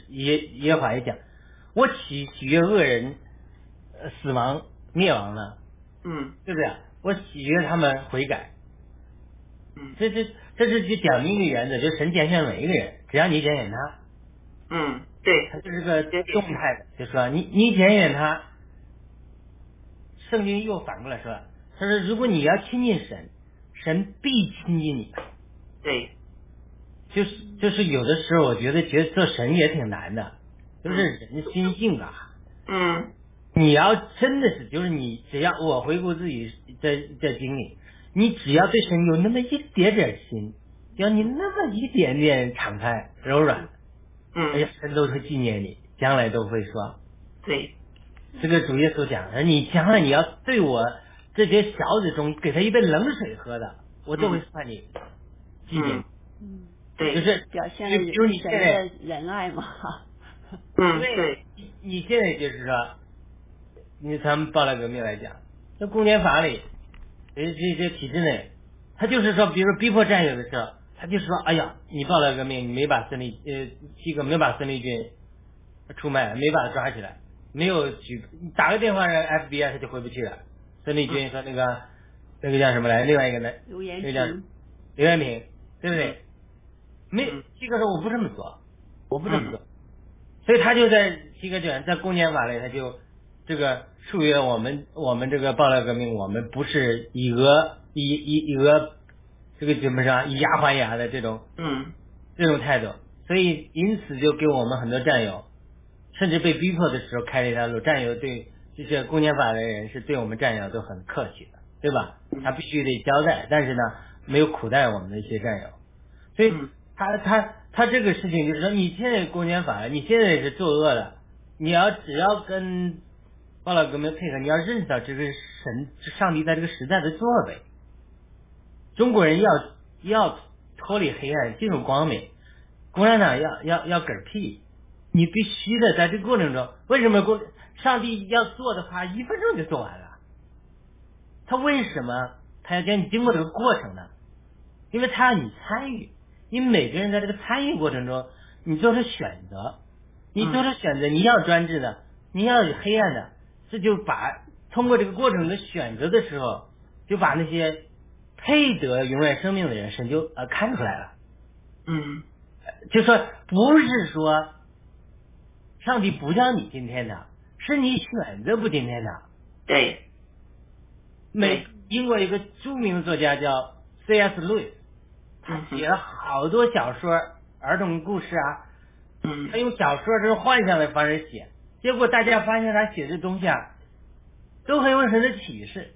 耶耶和华也讲，我喜喜悦恶人呃死亡灭亡了？嗯对不对？我喜悦他们悔改。嗯这这这是就讲明一个原则，就是神拣选每一个人，只要你拣选他，嗯，对，它就是个动态的，就说你你检验他，圣经又反过来说，他说如果你要亲近神，神必亲近你。对，就是就是有的时候我觉得觉得做神也挺难的，就是人心性啊。嗯你要真的是就是你只要我回顾自己的的经历，你只要对神有那么一点点心，只要你那么一点点敞开柔软，哎呀嗯，，神都会纪念你，将来都会说，对，这个主耶稣讲的，你将来你要对我这些小子中给他一杯冷水喝的，我都会算你纪念。你。嗯，对，就是表现了神你现在的仁爱嘛，哈，嗯对，你你现在就是说，你咱们暴乱革命来讲，这公检法里，这这这体制内，他就是说，比如说逼迫战友的时候，他就是说，哎呀，你暴乱革命，你没把孙立呃七个没把孙立军出卖，没把他抓起来，没有举打个电话让 FBI 他就回不去了。孙立军和那个那个叫什么来，另外一个呢，刘个叫平，刘元平，对不对？没嗯七哥说我不这么做，我不这么做，所以他就在七哥卷在公检法里，他就这个数月我们我们这个暴乱革命，我们不是以讹以以以讹这个基本上以牙还牙的这种嗯。这种态度，所以因此就给我们很多战友，甚至被逼迫的时候开了一条路，战友对这些公检法的人是对我们战友都很客气的，对吧？他必须得交代，但是呢，没有苦待我们的一些战友，所以嗯。他他他这个事情就是说，你现在公检法，你现在是作恶的，你要只要跟暴乱革命配合，你要认识到这个神上帝在这个时代的作为，中国人要要脱离黑暗，进入光明。共产党要要要嗝屁，你必须的在这个过程中，为什么共上帝要做的话，一分钟就做完了？他为什么他要叫你经过这个过程呢？因为他要你参与，你每个人在这个参与过程中，你做出选择，你做出选择，你要专制的，你要有黑暗的，这就把通过这个过程的选择的时候，就把那些配得永远生命的人，神就呃看出来了。嗯就说不是说上帝不叫你今天堂，是你选择不今天堂。对，美英国一个著名的作家叫 C.S. 路易斯，他嗯写了好多小说、儿童故事啊，嗯他用小说这种幻想的方式写，结果大家发现他写的东西啊，都很有神的启示。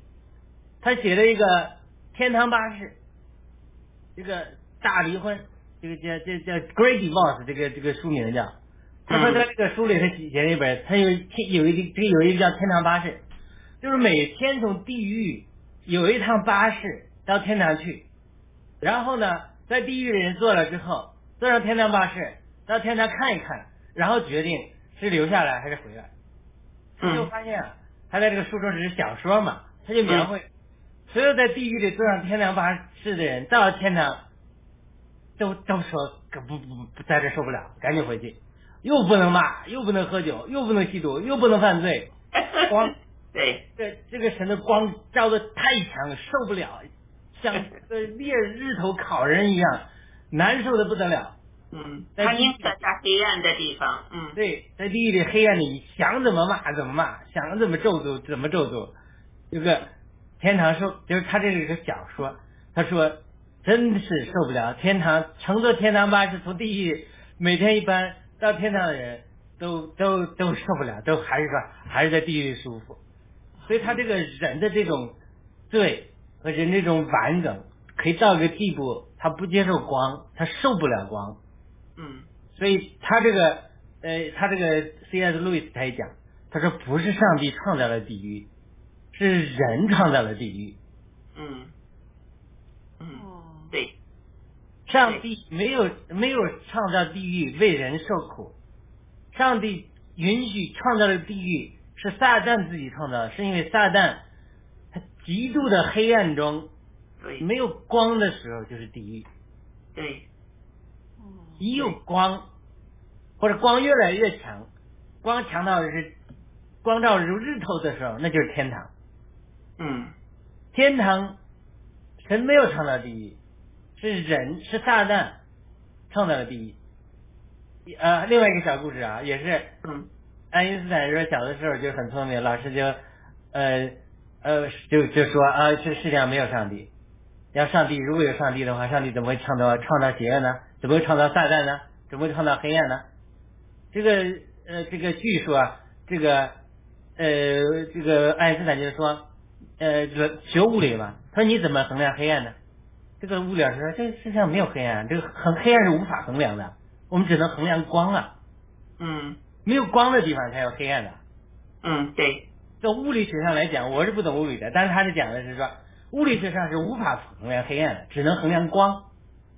他写了一个《天堂巴士》，这个大离婚，这个叫叫叫 Great Divorce，这个这个书名叫。他说他这个书里头写了一本，他有天有一个这个有一个叫天堂巴士，就是每天从地狱有一趟巴士到天堂去，然后呢，在地狱的人坐了之后，坐上天堂巴士到天堂看一看，然后决定是留下来还是回来。他就发现啊，他在这个书中只是小说嘛，他就描绘所有在地狱里坐上天堂巴士的人到了天堂，都都说不不不不在这受不了，赶紧回去，又不能骂，又不能喝酒，又不能吸毒，又不能犯罪，光对，这这个神的光照的太强，受不了，像呃烈日头烤人一样，难受的不得了。嗯，他应该在黑暗的地方，嗯，对，在地狱里黑暗里，想怎么骂怎么骂，想怎么咒诅怎么咒诅。这个天堂受，就是他这是一个小说，他说真的是受不了，天堂乘坐天堂巴士从地狱每天一班到天堂的人都都都受不了，都还是说还是在地狱里舒服。所以他这个人的这种罪和人这种完整，可以到一个地步，他不接受光，他受不了光。嗯所以他这个呃，他这个 C.S. 路易斯他也讲，他说不是上帝创造了地狱，是人创造了地狱。嗯嗯，哦，对，上帝没有没有创造地狱为人受苦，上帝允许创造了地狱是撒旦自己创造的，是因为撒旦他极度的黑暗中对没有光的时候就是地狱，对，一有光或者光越来越强，光强到是光照如日头的时候，那就是天堂。嗯天堂神没有创造第一，是人是撒旦创造了第一。呃，另外一个小故事啊，也是嗯爱因斯坦说小的时候就很聪明，老师就呃呃就就说啊，这世界上没有上帝。要上帝如果有上帝的话，上帝怎么会创造创造邪恶呢？怎么会创造撒旦呢？怎么会创造黑暗呢？这个呃这个据说啊这个呃这个爱因斯坦就是说呃这个学物理嘛，他说你怎么衡量黑暗呢？这个物理老师说这个世界上没有黑暗，这个很黑暗是无法衡量的，我们只能衡量光啊，嗯没有光的地方才有黑暗的。嗯，对，在物理学上来讲，我是不懂物理的，但是他是讲的是说，物理学上是无法衡量黑暗的，只能衡量光，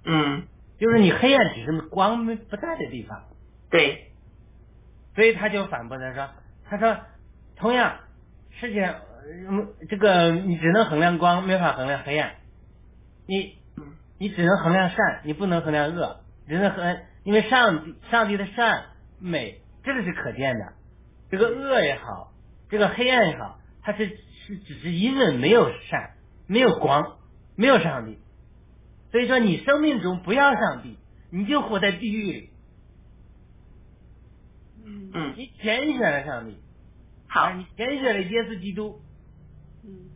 嗯就是你黑暗只是光不在的地方，对，所以他就反驳他说，他说同样世界上呃这个你只能衡量光，没法衡量黑暗，你嗯。你只能衡量善，你不能衡量恶，只能衡，因为上帝上帝的善美这个是可见的，这个恶也好，这个黑暗也好，它是是只是因为没有善，没有光，没有上帝，所以说你生命中不要上帝，你就活在地狱里，嗯。嗯你拣选了上帝，好，你拣选了耶稣基督，嗯，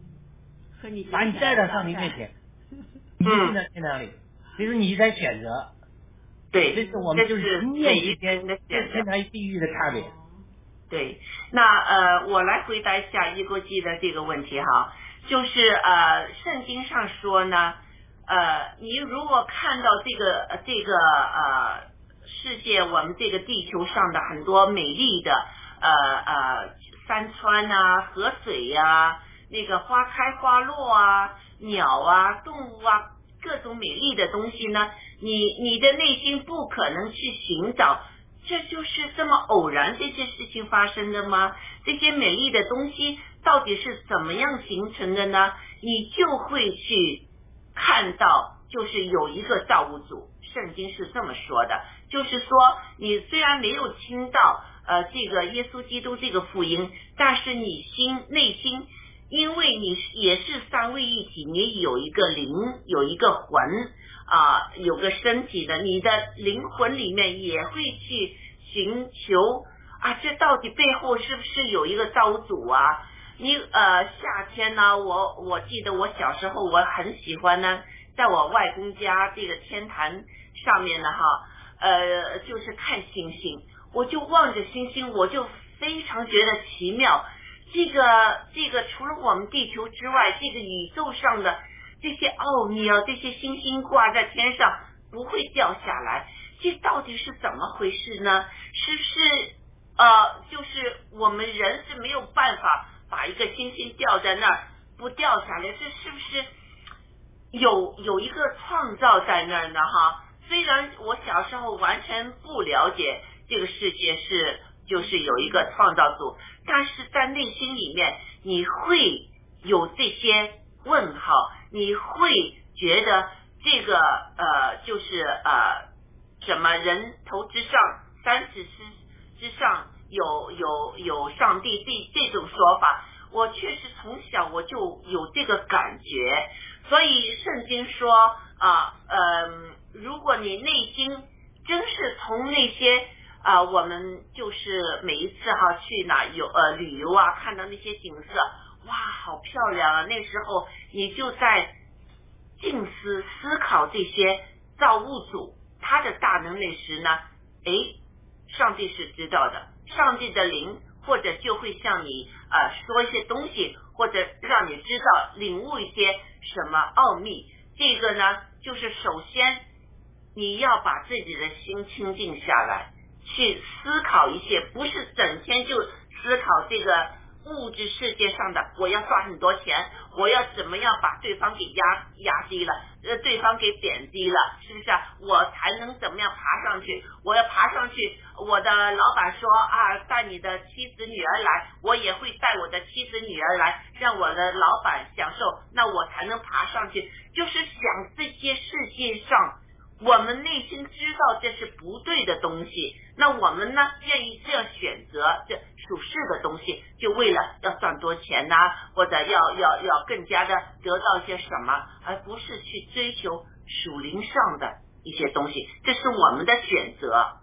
和你把你带到上帝面前，你就进到天堂里，所以说你在选择。对，这是我们就是每一天的选择天。堂与地狱的差别。对，那呃，我来回答一下一国际的这个问题哈，就是呃，圣经上说呢，呃，你如果看到这个呃这个呃世界，我们这个地球上的很多美丽的呃呃山川啊、河水呀、那个花开花落啊、鸟啊、动物啊，各种美丽的东西呢，你你的内心不可能去寻找这就是这么偶然这些事情发生的吗？这些美丽的东西到底是怎么样形成的呢？你就会去看到，就是有一个造物主，圣经是这么说的，就是说你虽然没有听到呃这个耶稣基督这个福音，但是你心内心。因为你也是三位一体，你有一个灵，有一个魂啊，有个身体的，你的灵魂里面也会去寻求啊，这到底背后是不是有一个造物主啊？你呃，夏天呢，我我记得我小时候我很喜欢呢，在我外公家这个天坛上面呢哈，呃，就是看星星，我就望着星星，我就非常觉得奇妙。这个这个除了我们地球之外，这个宇宙上的这些奥秘啊，这些星星挂在天上不会掉下来，这到底是怎么回事呢？是不是呃，就是我们人是没有办法把一个星星掉在那儿不掉下来，这是不是有有一个创造在那儿呢？哈，虽然我小时候完全不了解这个世界是就是有一个创造主，但是在内心里面你会有这些问号，你会觉得这个呃就是呃什么人头之上三尺之之上有有有上帝这这种说法，我确实从小我就有这个感觉，所以圣经说啊嗯。如果你内心真是从那些啊，我们就是每一次哈去哪游呃旅游啊，看到那些景色，哇，好漂亮啊！那时候你就在静思思考这些造物主他的大能那时呢，哎，上帝是知道的，上帝的灵或者就会向你啊说一些东西，或者让你知道领悟一些什么奥秘。这个呢，就是首先。你要把自己的心清静下来，去思考一些，不是整天就思考这个物质世界上的。我要赚很多钱，我要怎么样把对方给压压低了，呃，对方给贬低了，是不是啊？我才能怎么样爬上去？我要爬上去，我的老板说啊，带你的妻子女儿来，我也会带我的妻子女儿来，让我的老板享受，那我才能爬上去。就是想这些世界上。我们内心知道这是不对的东西，那我们呢愿意这样选择这属世的东西，就为了要赚多钱呐，或者要要要更加的得到一些什么，而不是去追求属灵上的一些东西，这是我们的选择，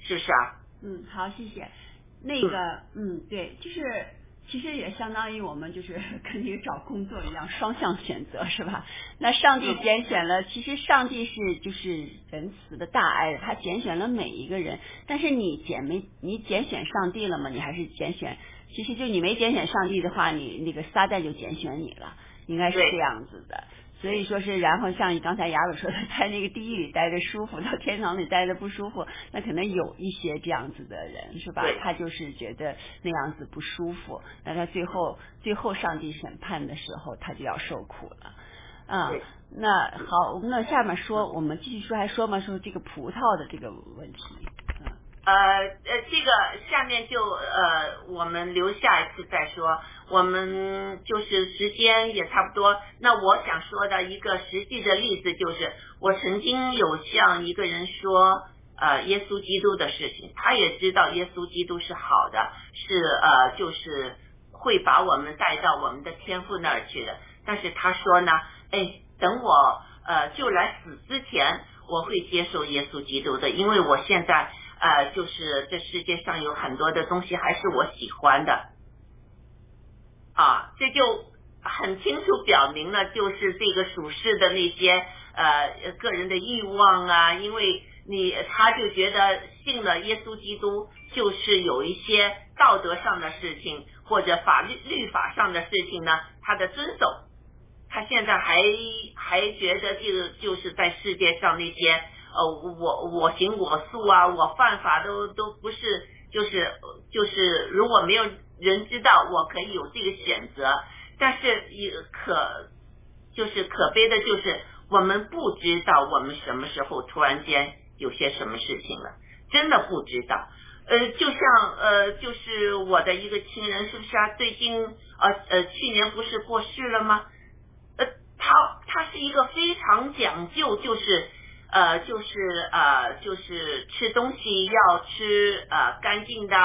是不是啊？嗯，好，谢谢。那个，嗯，对，就是。其实也相当于我们就是 跟你找工作一样，双向选择是吧？那上帝拣选了，其实上帝是就是仁慈的大爱，他拣选了每一个人。但是你拣没你拣选上帝了吗？你还是拣选？其实就你没拣选上帝的话，你那个撒旦就拣选你了，应该是这样子的。所以说是，然后像你刚才雅鲁说的，在那个地狱里待着舒服，到天堂里待着不舒服，那可能有一些这样子的人，是吧？他就是觉得那样子不舒服，那他最后最后上帝审判的时候，他就要受苦了。嗯，那好，那下面说，我们继续说，还说嘛，说这个葡萄的这个问题。呃呃，这个下面就呃，我们留下一次再说。我们就是时间也差不多。那我想说的一个实际的例子就是，我曾经有向一个人说，呃，耶稣基督的事情，他也知道耶稣基督是好的，是呃，就是会把我们带到我们的天父那儿去的。但是他说呢，哎，等我呃就来死之前，我会接受耶稣基督的，因为我现在。呃，就是这世界上有很多的东西还是我喜欢的，啊，这就很清楚表明了，就是这个属世的那些呃个人的欲望啊，因为你他就觉得信了耶稣基督，就是有一些道德上的事情或者法律律法上的事情呢，他的遵守，他现在还还觉得这个就是在世界上那些。呃，我我行我素啊，我犯法都都不是，就是就是，如果没有人知道，我可以有这个选择，但是也可就是可悲的，就是我们不知道我们什么时候突然间有些什么事情了，真的不知道。呃，就像呃，就是我的一个亲人，是不是啊？最近呃呃，去年不是过世了吗？呃，他他是一个非常讲究，就是。呃，就是呃，就是吃东西要吃呃干净的，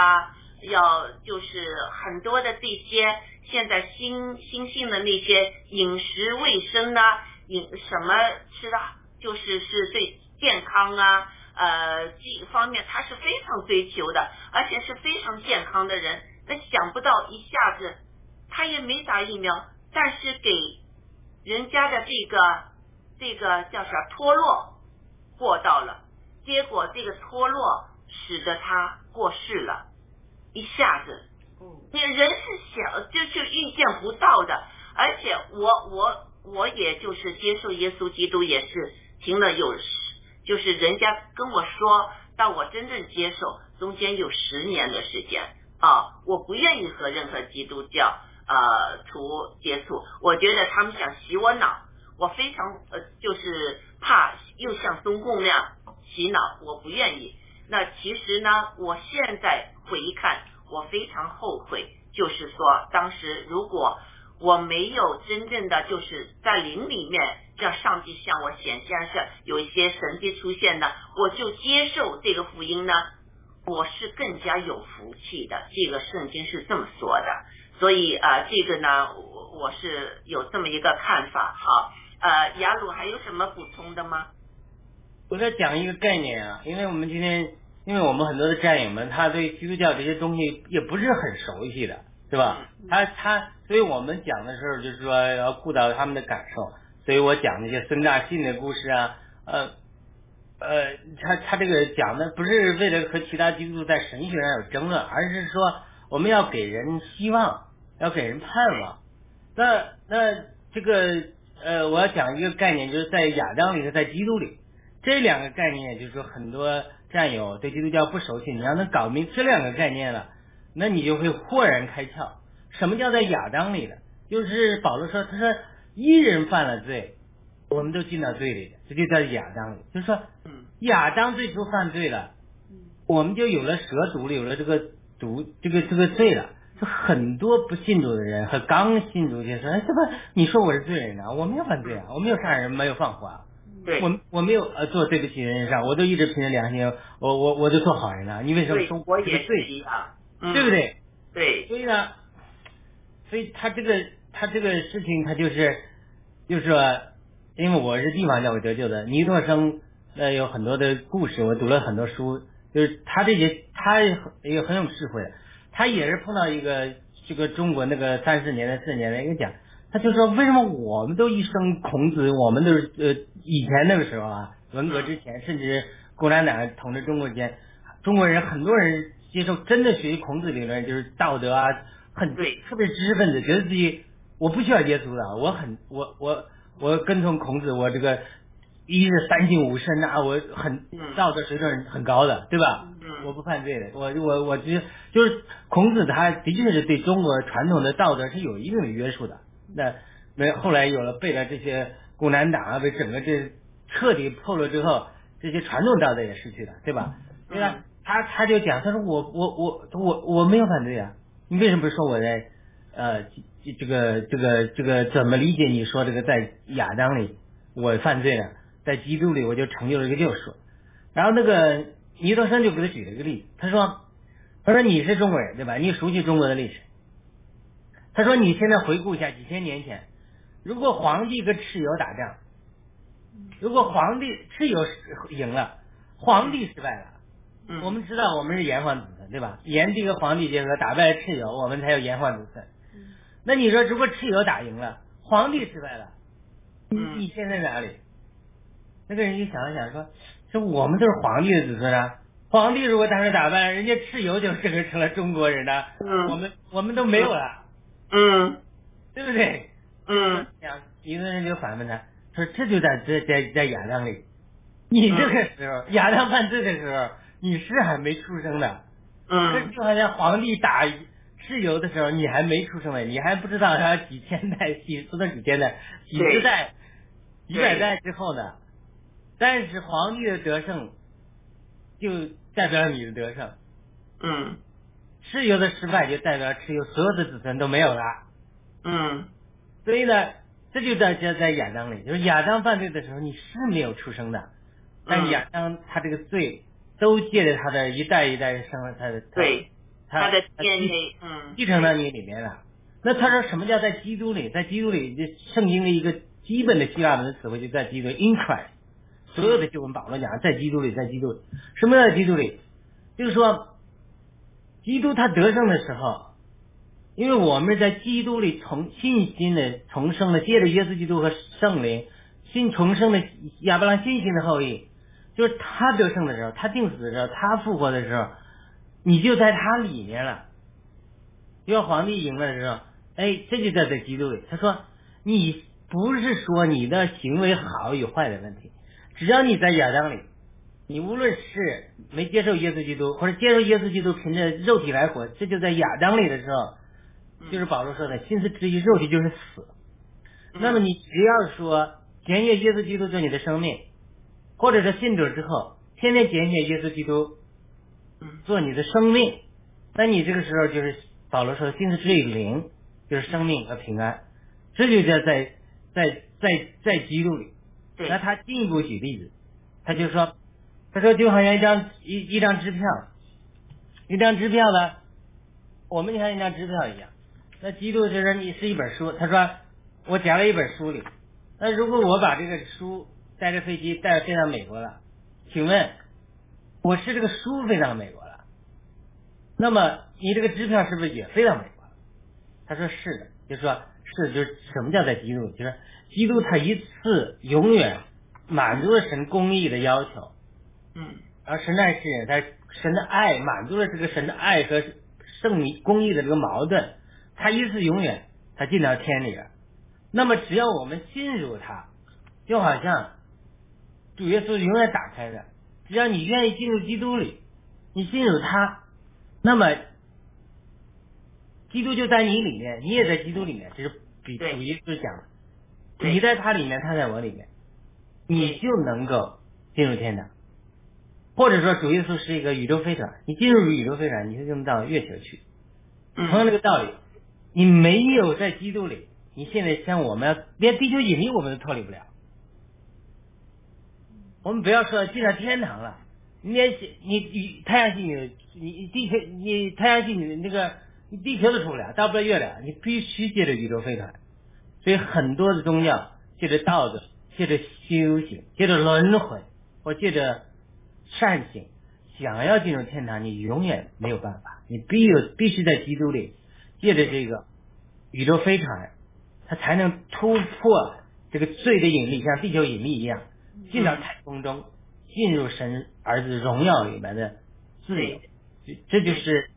要就是很多的这些现在新新兴的那些饮食卫生呢，饮什么吃的，就是是对健康啊，呃这方面他是非常追求的，而且是非常健康的人。那想不到一下子他也没打疫苗，但是给人家的这个这个叫啥脱落。过到了，结果这个脱落使得他过世了，一下子，嗯你人是想就是预见不到的，而且我我我也就是接受耶稣基督也是停了有，就是人家跟我说到我真正接受中间有十年的时间啊，我不愿意和任何基督教呃徒接触，我觉得他们想洗我脑，我非常呃就是。怕又像中共那样洗脑，我不愿意。那其实呢，我现在回看，我非常后悔，就是说当时如果我没有真正的就是在灵里面，让上帝向我显现是有一些神迹出现呢，我就接受这个福音呢，我是更加有福气的。这个圣经是这么说的，所以啊，这个呢，我我是有这么一个看法。好，呃，雅鲁还有什么补充的吗？我再讲一个概念啊，因为我们今天，因为我们很多的战友们，他对基督教这些东西也不是很熟悉的，对吧？他他，所以我们讲的时候就是说要顾到他们的感受，所以我讲那些孙大信的故事啊，呃呃，他他这个讲的不是为了和其他基督徒在神学上有争论，而是说我们要给人希望，要给人盼望。那那这个呃，我要讲一个概念，就是在亚当里和在基督里。这两个概念，就是说很多战友对基督教不熟悉，你让他搞明这两个概念了，那你就会豁然开窍。什么叫在亚当里的？就是保罗说，他说一人犯了罪，我们都进到罪里的，这就在亚当里。就是说，亚当最初犯罪了，我们就有了蛇毒了，有了这个毒，这个这个罪了。就很多不信主的人和刚信主就说，哎，这不你说我是罪人啊？我没有犯罪啊，我没有杀人，没有放火啊。对，我我没有呃做对不起人上，我都一直凭着良心，我我我就做好人了。你为什么说我也罪一样？对不对？对，所以呢，所以他这个他这个事情，他就是就是说，因为我是地方教会得救的，尼托生呃有很多的故事，我读了很多书，就是他这些他也很有智慧，他也是碰到一个这个中国那个三四年的四十年的一个讲。他就说：“为什么我们都一生孔子？我们都是呃，以前那个时候啊，文革之前，甚至共产党统治中国前，中国人很多人接受真的学习孔子理论，就是道德啊，很对，特别知识分子，觉得自己我不需要耶稣的，我很我我我跟从孔子，我这个一日三省吾身啊，我很道德水准很高的，对吧？嗯，我不犯罪的，我我我只就是孔子，他的确是对中国传统的道德是有一定的约束的。”那没后来有了背了这些共产党啊，被整个这彻底破了之后，这些传统道德也失去了，对吧？对吧？他他就讲，他说我我我我我没有反对啊，你为什么说我在呃这个这个这个怎么理解你说这个在亚当里我犯罪了，在基督里我就成就了一个救赎。然后那个尼德生就给他举了一个例子，他说他说你是中国人对吧？你熟悉中国的历史。他说：“你现在回顾一下几千年前，如果皇帝跟蚩尤打仗，如果皇帝蚩尤赢了，皇帝失败了，我们知道我们是炎黄子孙，对吧？炎帝和黄帝结合打败了蚩尤，我们才有炎黄子孙。那你说，如果蚩尤打赢了，皇帝失败了，你你现在哪里？那个人就想了想说：说我们都是皇帝的子孙啊，皇帝如果当时打败，人家蚩尤就整个成了中国人了，我们我们都没有了。”嗯，对不对？嗯，一个人就反问他，说这就在在在在亚当里，你这个时候亚当犯罪的时候，你是还没出生的，嗯，就好像皇帝打蚩尤的时候，你还没出生呢，你还不知道他几千代几不能几千代几十代几百代之后呢，但是皇帝的得胜就代表你的得胜，嗯。蚩尤的失败就代表蚩尤所有的子孙都没有了，嗯，所以呢，这就在在在亚当里，就是亚当犯罪的时候你是没有出生的，但亚当他这个罪都借着他的一代一代生了他的对他的 DNA 嗯继承到你里面了。那他说什么叫在基督里？在基督里，这圣经的一个基本的希腊文的词汇就在基督 in Christ，所有的就跟保罗讲在基督里，在基督里，什么叫在基督里？就是说。基督他得胜的时候，因为我们在基督里重信心的重生了，借着耶稣基督和圣灵新重生的亚伯拉信心的后裔，就是他得胜的时候，他定死的时候，他复活的时候，你就在他里面了。因为皇帝赢了的时候，哎，这就在这基督里。他说，你不是说你的行为好与坏的问题，只要你在亚当里。你无论是没接受耶稣基督，或者接受耶稣基督，凭着肉体来活，这就在亚当里的时候，就是保罗说的，心思之于肉体就是死。那么你只要说，检验耶稣基督做你的生命，或者是信主之后，天天拣选耶稣基督嗯。做你的生命，那你这个时候就是保罗说，心思之于灵，就是生命和平安，这就叫在在在在基督里。对。那他进一步举例子，他就说，他说就好像一张一一张支票，一张支票呢，我们就像一张支票一样。那基督就是你是一本书，他说我夹了一本书里，那如果我把这个书带着飞机带飞到美国了，请问我是这个书飞到美国了，那么你这个支票是不是也飞到美国了？他说是的，就说是就是什么叫在基督？就是基督他一次永远满足了神公义的要求，嗯。而神爱世人，他神的爱满足了这个神的爱和圣义公义的这个矛盾，他一次永远他进到天里了。那么只要我们进入他，就好像主耶稣永远打开的，只要你愿意进入基督里，你进入他，那么基督就在你里面，你也在基督里面，这是比主耶稣讲的，你在他里面，他在我里面，你就能够进入天堂。或者说主耶稣是一个宇宙飞船，你进入宇宙飞船，你就能到月球去。同样嗯这个道理，你没有在基督里，你现在像我们连地球引力我们都脱离不了。我们不要说进了天堂了，你连你你太阳系你你地球你太阳系你那个你地球都出不了，到不了月亮，你必须借着宇宙飞船。所以很多的宗教借着道德，借着修行，借着轮回，或借着善行，想要进入天堂，你永远没有办法。你必有必须在基督里，借着这个宇宙飞船，它才能突破这个罪的引力，像地球引力一样，进到太空中，进入神儿子荣耀里面的自由。这这就是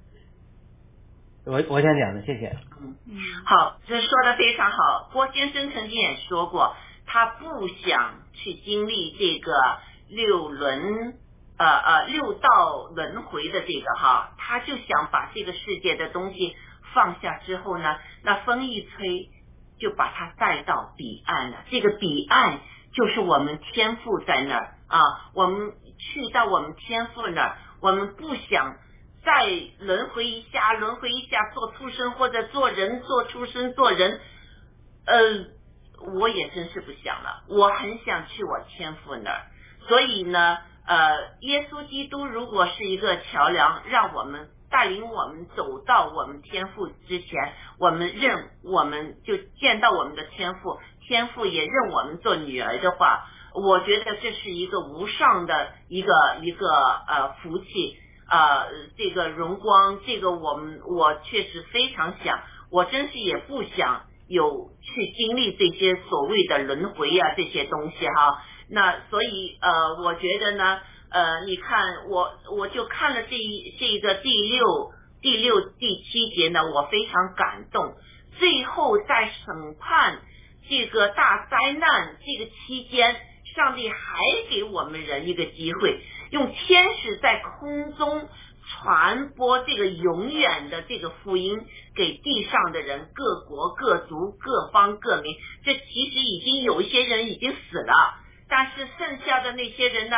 我我想讲的，谢谢。嗯，好，这说的非常好。郭先生曾经也说过，他不想去经历这个六轮呃呃六道轮回的这个哈，他就想把这个世界的东西放下之后呢，那风一吹就把它带到彼岸了。这个彼岸就是我们天父在那儿啊，我们去到我们天父那儿，我们不想。再轮回一下，轮回一下，做畜生或者做人，做畜生，做人，呃，我也真是不想了。我很想去我天父那儿，所以呢，呃，耶稣基督如果是一个桥梁，让我们带领我们走到我们天父之前，我们认我们就见到我们的天父，天父也认我们做女儿的话，我觉得这是一个无上的一个一个呃福气。呃，这个荣光，这个我们我确实非常想，我真是也不想有去经历这些所谓的轮回啊这些东西哈。那所以呃，我觉得呢，呃，你看我我就看了这一这个第六第六第七节呢，我非常感动。最后在审判这个大灾难这个期间，上帝还给我们人一个机会。用天使在空中传播这个永远的这个福音给地上的人，各国各族各方各民。这其实已经有一些人已经死了，但是剩下的那些人呢，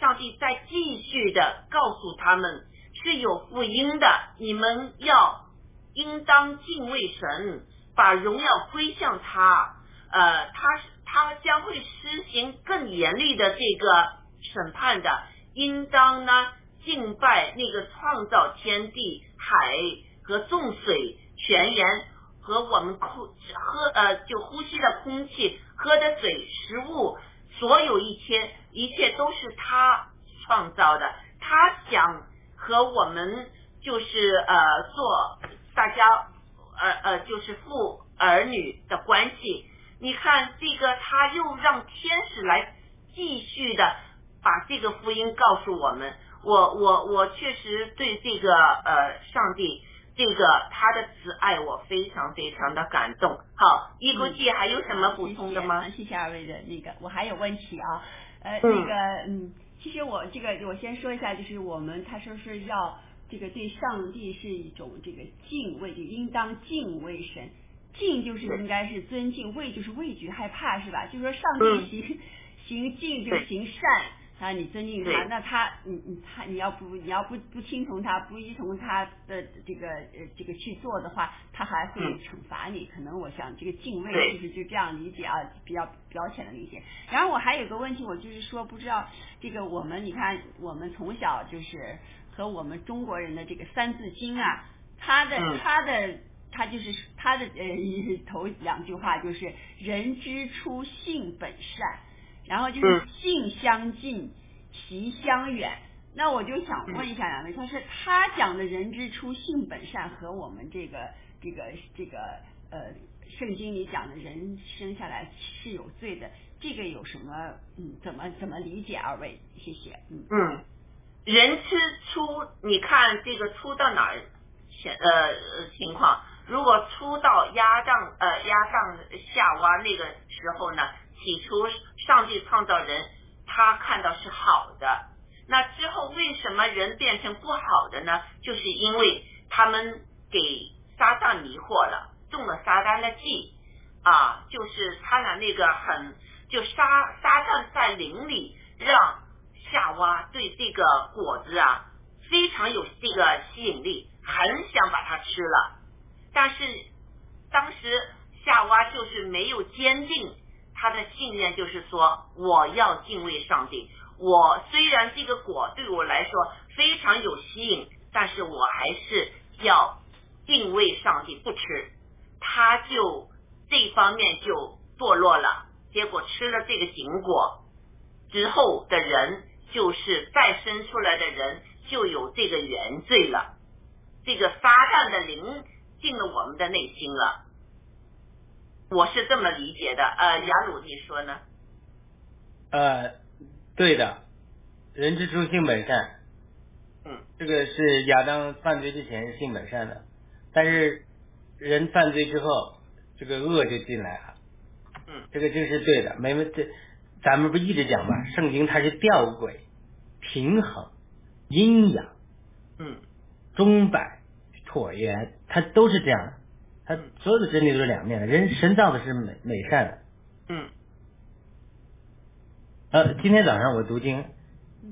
上帝在继续的告诉他们是有福音的，你们要应当敬畏神，把荣耀归向他。呃，他他将会施行更严厉的这个审判的。应当呢敬拜那个创造天地海和众水泉源和我们空喝呃就呼吸的空气喝的水食物所有一切一切都是他创造的，他想和我们就是呃做大家呃呃就是父儿女的关系。你看这个他又让天使来继续的。把这个福音告诉我们，我我我确实对这个呃上帝这个他的慈爱我非常非常的感动。好，一估计还有什么补充的吗？谢谢，二位的那个，我还有问题啊，呃，嗯那个嗯，其实我这个我先说一下，就是我们他说是要这个对上帝是一种这个敬畏，就应当敬畏神，敬就是应该是尊敬，畏就是畏惧害怕是吧？就是说上帝行、行敬就是行善。他你尊敬他，那他你你他你要不你要不不听从他，不依从他的这个呃这个去做的话，他还会嗯惩罚你。可能我想这个敬畏对其实就这样理解啊，比较表浅的理解。然后我还有个问题，我就是说不知道这个我们你看我们从小就是和我们中国人的这个三字经啊，他的、嗯它的。他就是他的呃头两句话就是人之初性本善，然后就是嗯性相近，习相远。那我就想问一下两位，他是他讲的人之初性本善和我们这个这个这个呃圣经里讲的人生下来是有罪的，这个有什么嗯怎么怎么理解？二位，谢谢。嗯嗯，人之初，你看这个初到哪儿情呃呃情况？如果初到亚当呃亚当夏娃那个时候呢，起初上帝创造人，他看到是好的。那之后为什么人变成不好的呢？就是因为他们给撒旦迷惑了，中了撒旦的计啊，就是他的那个很就撒撒旦在林里让夏娃对这个果子啊非常有这个吸引力，很想把它吃了。但是当时夏娃就是没有坚定他的信念，就是说我要敬畏上帝。我虽然这个果对我来说非常有吸引，但是我还是要敬畏上帝，不吃。他就这方面就堕落了，结果吃了这个禁果之后的人，就是再生出来的人就有这个原罪了。这个撒旦的灵进了我们的内心了，我是这么理解的。呃，雅鲁，你说呢？呃，对的，人之初性本善，嗯，这个是亚当犯罪之前是性本善的，但是人犯罪之后，这个恶就进来了。嗯，这个这是对的，没问题，咱们不一直讲吗？圣经它是吊诡、平衡、阴阳、嗯钟摆、椭圆，它都是这样的。它所有的真理都是两面的，人神造的是美美善的。嗯呃，今天早上我读经，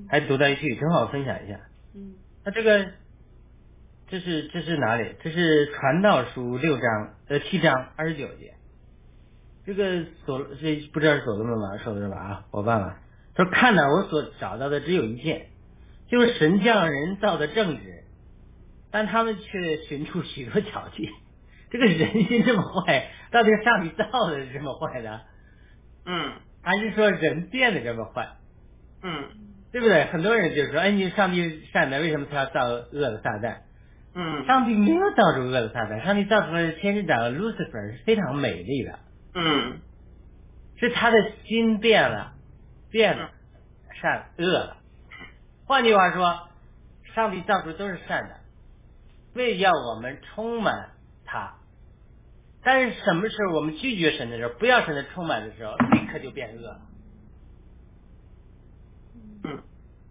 还读到一句，正好分享一下。嗯那这个，这是这是哪里？这是传道书六章呃七章二十九节。这个所这不知道是所罗门王说的是吧？啊，我忘了。他说：“看呐，我所找到的只有一件，就是神将人造的正直，但他们却寻出许多巧计。这个人心这么坏，到底是上帝造的是这么坏的，嗯还是说人变得这么坏？嗯对不对？很多人就说：哎，你上帝善的，为什么他要造恶的撒旦？嗯上帝没有造出恶的撒旦，上帝造出来的天使长 Lucifer 是非常美丽的，嗯是他的心变了，变了，善恶了。换句话说，上帝造出都是善的，为要我们充满他。但是什么时候我们拒绝神的时候，不要神的充满的时候，立刻就变恶了。嗯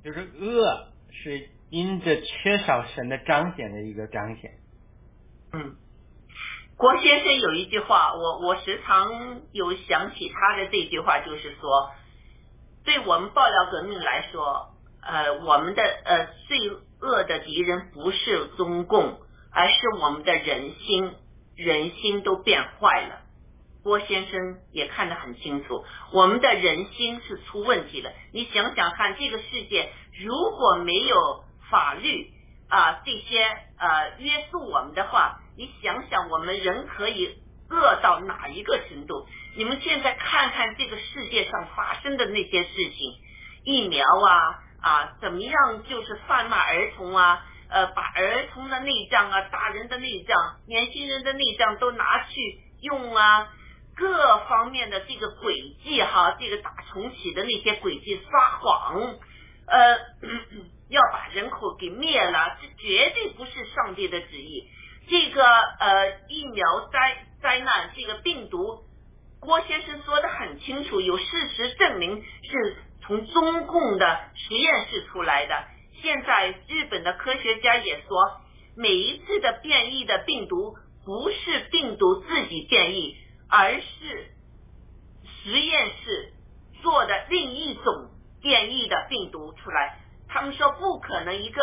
就是恶是因着缺少神的彰显的一个彰显。嗯。郭先生有一句话，我我时常有想起他的这句话，就是说，对我们爆料革命来说，呃，我们的呃罪恶的敌人不是中共，而是我们的人心，人心都变坏了。郭先生也看得很清楚，我们的人心是出问题了。你想想看，这个世界如果没有法律啊、这些呃约束我们的话，你想想我们人可以恶到哪一个程度？你们现在看看这个世界上发生的那些事情，疫苗啊啊，怎么样就是贩卖儿童啊，呃，把儿童的内脏啊、大人的内脏、年轻人的内脏都拿去用啊。各方面的这个诡计哈，这个打重启的那些诡计撒谎，呃，要把人口给灭了，这绝对不是上帝的旨意。这个呃疫苗灾灾难，这个病毒，郭先生说的很清楚，有事实证明是从中共的实验室出来的。现在日本的科学家也说，每一次的变异的病毒不是病毒自己变异。而是实验室做的另一种变异的病毒出来。他们说不可能，一个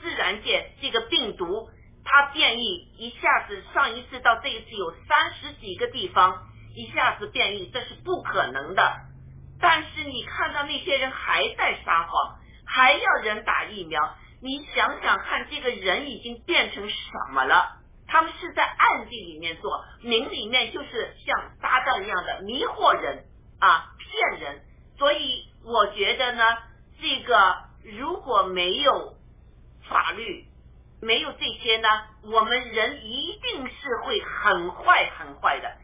自然界这个病毒它变异一下子，上一次到这一次有三十几个地方一下子变异，这是不可能的。但是你看到那些人还在撒谎，还要人打疫苗，你想想看，这个人已经变成什么了？他们是在暗地里面做，明里面就是像撒旦一样的迷惑人啊，骗人。所以我觉得呢，这个如果没有法律，没有这些呢，我们人一定是会很坏很坏的，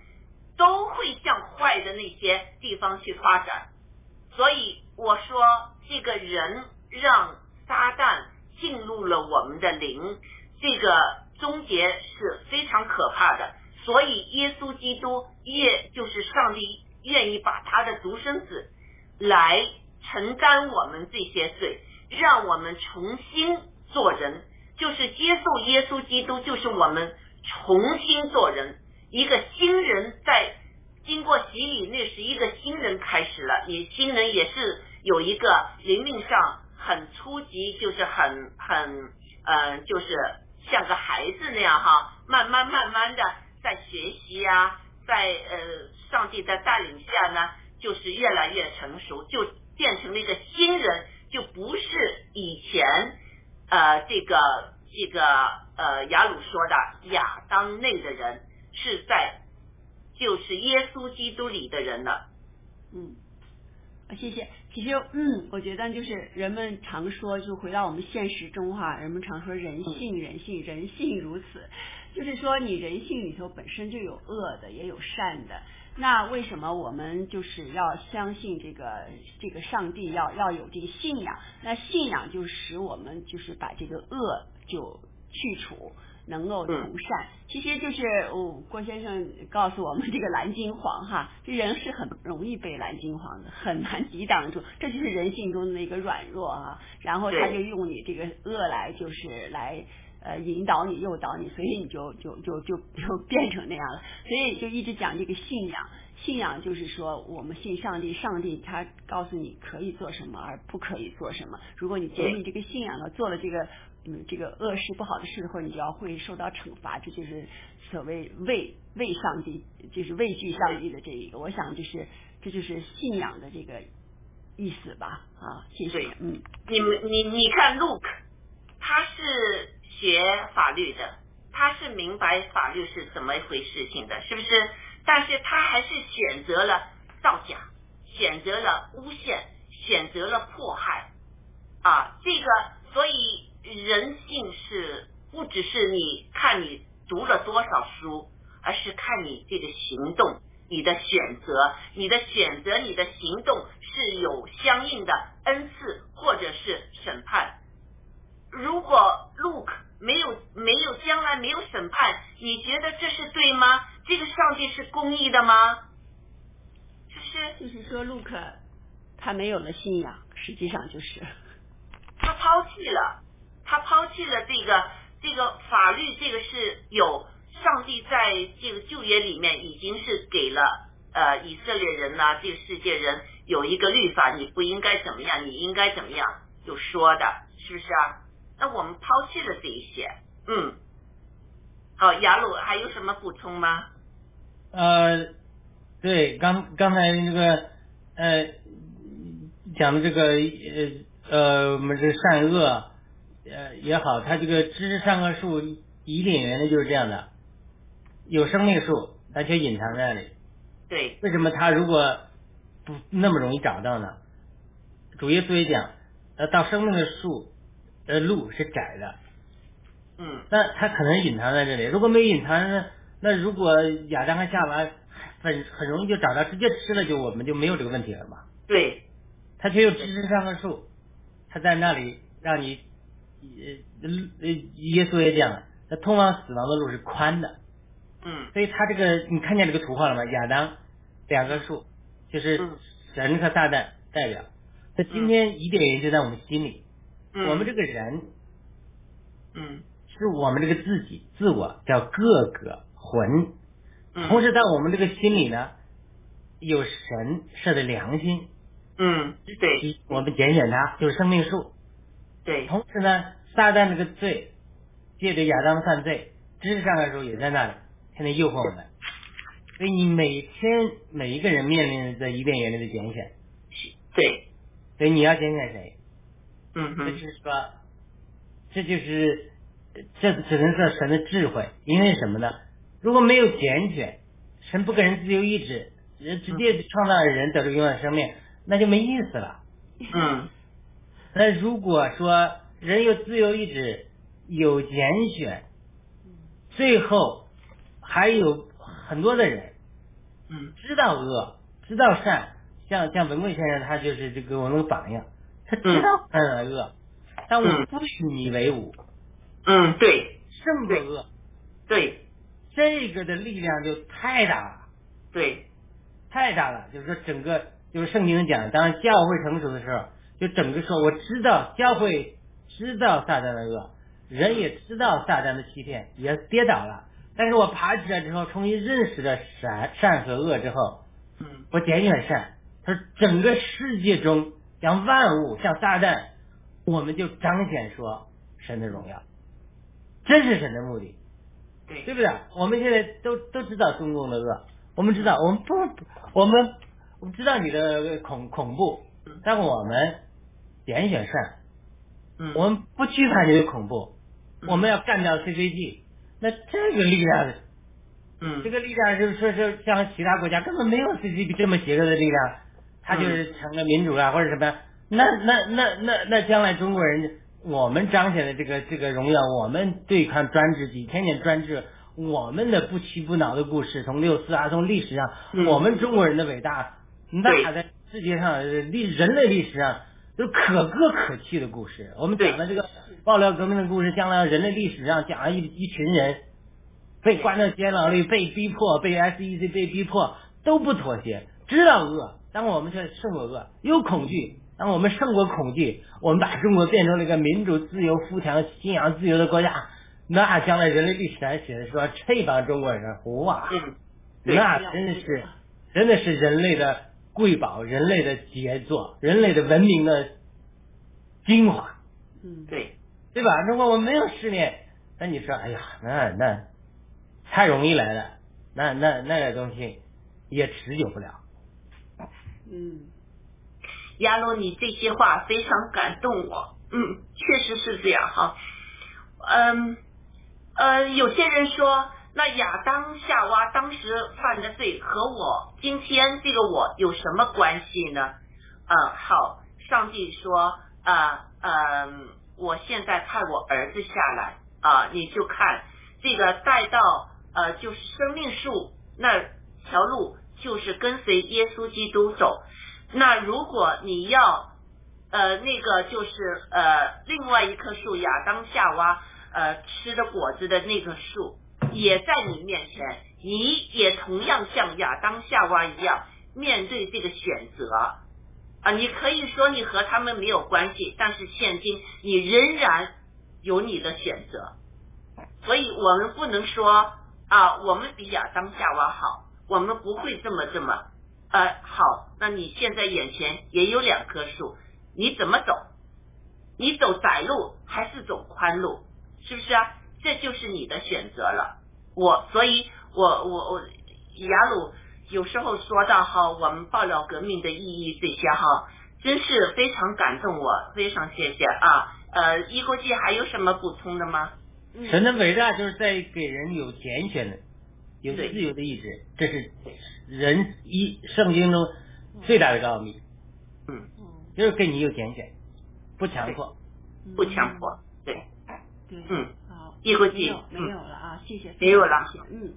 都会向坏的那些地方去发展。所以我说，这个人让撒旦进入了我们的灵，这个。终结是非常可怕的，所以耶稣基督也就是上帝愿意把他的独生子来承担我们这些罪，让我们重新做人，就是接受耶稣基督，就是我们重新做人，一个新人在经过洗礼，那是一个新人开始了，你新人也是有一个灵命上很初级，就是很很嗯，就是。像个孩子那样哈，慢慢慢慢的在学习呀，在呃上帝的带领下呢，就是越来越成熟，就变成了一个新人，就不是以前呃这个这个呃雅鲁说的亚当内的人，是在就是耶稣基督里的人了。嗯，谢谢。其实，嗯，我觉得就是人们常说，就回到我们现实中哈，人们常说人性，人性，人性如此，就是说你人性里头本身就有恶的，也有善的。那为什么我们就是要相信这个这个上帝，要要有这个信仰？那信仰就使我们就是把这个恶就去除。能够从善，其实就是哦，郭先生告诉我们，这个蓝金黄哈，这人是很容易被蓝金黄的，很难抵挡住，这就是人性中的那个软弱啊。然后他就用你这个恶来，就是来呃引导你、诱导你，所以你就就就就就变成那样了。所以就一直讲这个信仰，信仰就是说我们信上帝，上帝他告诉你可以做什么，而不可以做什么。如果你建立这个信仰了，做了这个。嗯，这个恶事不好的事或你就要会受到惩罚，这就是所谓畏畏上帝，就是畏惧上帝的这一个。我想就是这就是信仰的这个意思吧？啊，谢谢。嗯，你们你你看，Luke，他是学法律的，他是明白法律是怎么一回事情的，是不是？但是他还是选择了造假，选择了诬陷，选择了迫害啊，这个所以。人性是不只是你看你读了多少书，而是看你这个行动，你的选择，你的选择，你的行动是有相应的恩赐或者是审判。如果 look 没有没有将来没有审判，你觉得这是对吗？这个上帝是公义的吗？就是就是说 look 他没有了信仰，实际上就是他抛弃了。他抛弃了这个这个法律，这个是有上帝在这个旧约里面已经是给了呃以色列人呐，这个世界人有一个律法，你不应该怎么样，你应该怎么样，有说的，是不是啊？那我们抛弃了这一些，嗯，好，雅鲁还有什么补充吗？呃，对，刚刚才那个呃讲的这个呃呃我们这善恶。呃也好，它这个知识上个树伊甸园的就是这样的，有生命树，它却隐藏在那里。对。为什么它如果不那么容易找到呢？主耶稣也讲，呃，到生命的树，呃，路是窄的。嗯。那它可能隐藏在这里，如果没隐藏，那那如果亚当和夏娃很很容易就找到，直接吃了就我们就没有这个问题了嘛。对。它却有知识善恶树，它在那里让你。呃呃，耶稣也讲了，那通往死亡的路是宽的，嗯，所以他这个你看见这个图画了吗？亚当两个树，就是神和撒旦代表。那今天伊甸园就在我们心里，我们这个人，嗯，是我们这个自己自我叫各个魂，同时在我们这个心里呢，有神设的良心，嗯，对，我们拣选他就是生命树。对，同时呢，撒旦这个罪，借着亚当犯罪，知识上来说也在那里，天天诱惑我们。所以你每天每一个人面临着伊甸园里的拣选，对，所以你要拣选谁？嗯哼，就是说，这就是这只能说神的智慧，因为什么呢？如果没有拣选，神不给人自由意志，人直接创造人得到永远生命，那就没意思了。嗯，那如果说人有自由意志，有拣选，最后还有很多的人，嗯，知道恶，知道善，像像文贵先生，他就是这个我们的榜样，他知道善和恶，但我不许你为伍，嗯，对，胜过恶，对，这个的力量就太大了，对，太大了。就是说，整个就是圣经讲，当教会成熟的时候，就整个说，我知道教会知道撒旦的恶，人也知道撒旦的欺骗，也跌倒了。但是我爬起来之后，重新认识了善善和恶之后，嗯，我拣选善。他说，整个世界中，像万物，像撒旦，我们就彰显说神的荣耀，这是神的目的。对，对不对？我们现在都都知道中共的恶，我们知道，我们不，我们我们知道你的恐恐怖，但我们拣选善，嗯，我们不惧怕这个恐怖，嗯。我们要干掉 CCG，那这个力量，嗯，这个力量就是说是像其他国家根本没有 CCP 这么邪恶的力量，它就是成了民主啊或者什么，那那那那那将来中国人。我们彰显的这个这个荣耀，我们对抗专制几千年专制，我们的不屈不挠的故事，从六四啊，从历史上，嗯。我们中国人的伟大，那在世界上历人类历史上都可歌可泣的故事。我们讲的这个爆料革命的故事，将来人类历史上讲了一一群人被关到监牢里，被逼迫，被 SEC 被逼迫，都不妥协，知道饿，但我们却胜过饿，有恐惧。当我们胜过恐惧，我们把中国变成了一个民主、自由、富强、信仰自由的国家，那将来人类历史上写的说这帮中国人哇，嗯，那真是真的是人类的瑰宝，人类的杰作，人类的文明的精华，嗯，对，对吧？如果我没有试炼，那你说，哎呀，那那太容易来了，那那那个东西也持久不了。嗯，亚罗，你这些话非常感动我。嗯，确实是这样哈。嗯呃，有些人说，那亚当夏娃当时犯的罪和我今天这个我有什么关系呢？嗯，好，上帝说，啊嗯，我现在派我儿子下来啊，你就看这个带到呃，就生命树那条路，就是跟随耶稣基督走。那如果你要呃那个就是呃另外一棵树亚当夏娃呃吃的果子的那棵树也在你面前，你也同样像亚当夏娃一样面对这个选择啊。你可以说你和他们没有关系，但是现今你仍然有你的选择，所以我们不能说啊我们比亚当夏娃好，我们不会这么这么。呃，好，那你现在眼前也有两棵树，你怎么走？你走窄路还是走宽路？是不是啊？这就是你的选择了。我，所以我我我雅鲁有时候说到哈，我们爆料革命的意义这些哈，真是非常感动我，非常谢谢啊。呃，一国际还有什么补充的吗？神的伟大就是在给人有拣选的。有自由的意志，这是人一圣经中最大的奥秘。嗯，就是给你有拣选，不强迫，不强迫，对，对，嗯，好，一国际没有了啊，谢谢，没有了，嗯。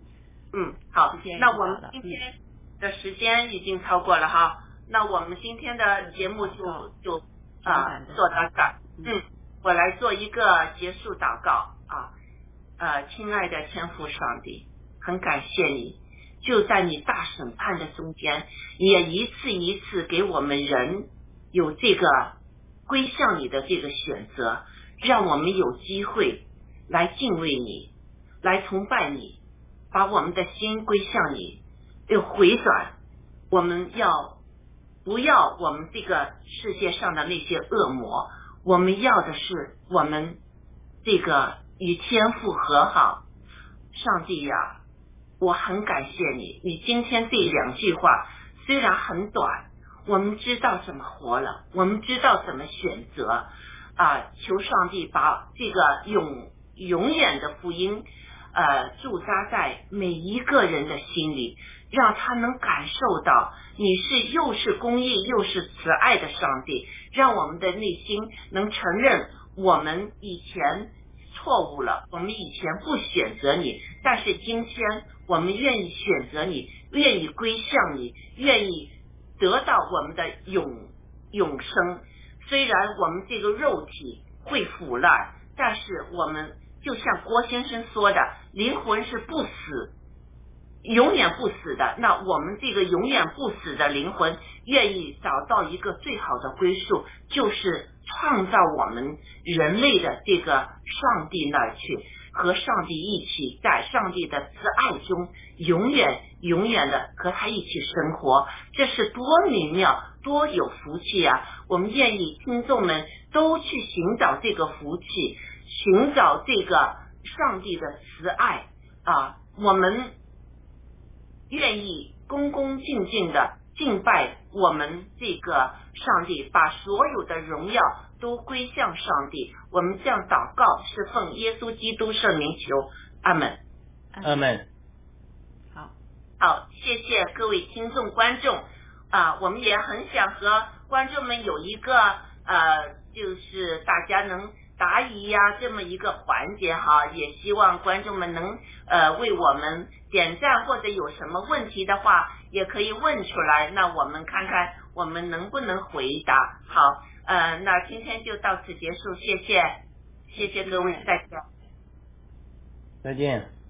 嗯，好，那我们今天的时间已经超过了哈，那我们今天的节目就就啊做到这儿，嗯，我来做一个结束祷告啊，呃，亲爱的天父上帝。很感谢你，就在你大审判的中间，也一次一次给我们人有这个归向你的这个选择，让我们有机会来敬畏你，来崇拜你，把我们的心归向你，又回转，我们要不要我们这个世界上的那些恶魔，我们要的是我们这个与天父和好。上帝呀，我很感谢你，你今天这两句话虽然很短，我们知道怎么活了，我们知道怎么选择啊！求上帝把这个永永远的福音呃驻扎在每一个人的心里。让他能感受到你是又是公义又是慈爱的上帝，让我们的内心能承认我们以前错误了，我们以前不选择你，但是今天我们愿意选择你，愿意归向你，愿意得到我们的永永生。虽然我们这个肉体会腐烂，但是我们就像郭先生说的，灵魂是不死。永远不死的，那我们这个永远不死的灵魂，愿意找到一个最好的归宿，就是创造我们人类的这个上帝那儿去，和上帝一起在上帝的慈爱中，永远永远的和他一起生活，这是多美妙，多有福气啊！我们愿意听众们都去寻找这个福气，寻找这个上帝的慈爱啊！我们。愿意恭恭敬敬的敬拜我们这个上帝，把所有的荣耀都归向上帝。我们这样祷告，是奉耶稣基督圣名求，阿门，阿门。好，好，谢谢各位听众观众啊，我们也很想和观众们有一个呃，就是大家能。答疑呀，这么一个环节哈，也希望观众们能呃为我们点赞，或者有什么问题的话，也可以问出来，那我们看看我们能不能回答。好，呃，那今天就到此结束，谢谢，谢谢各位，再见，再见。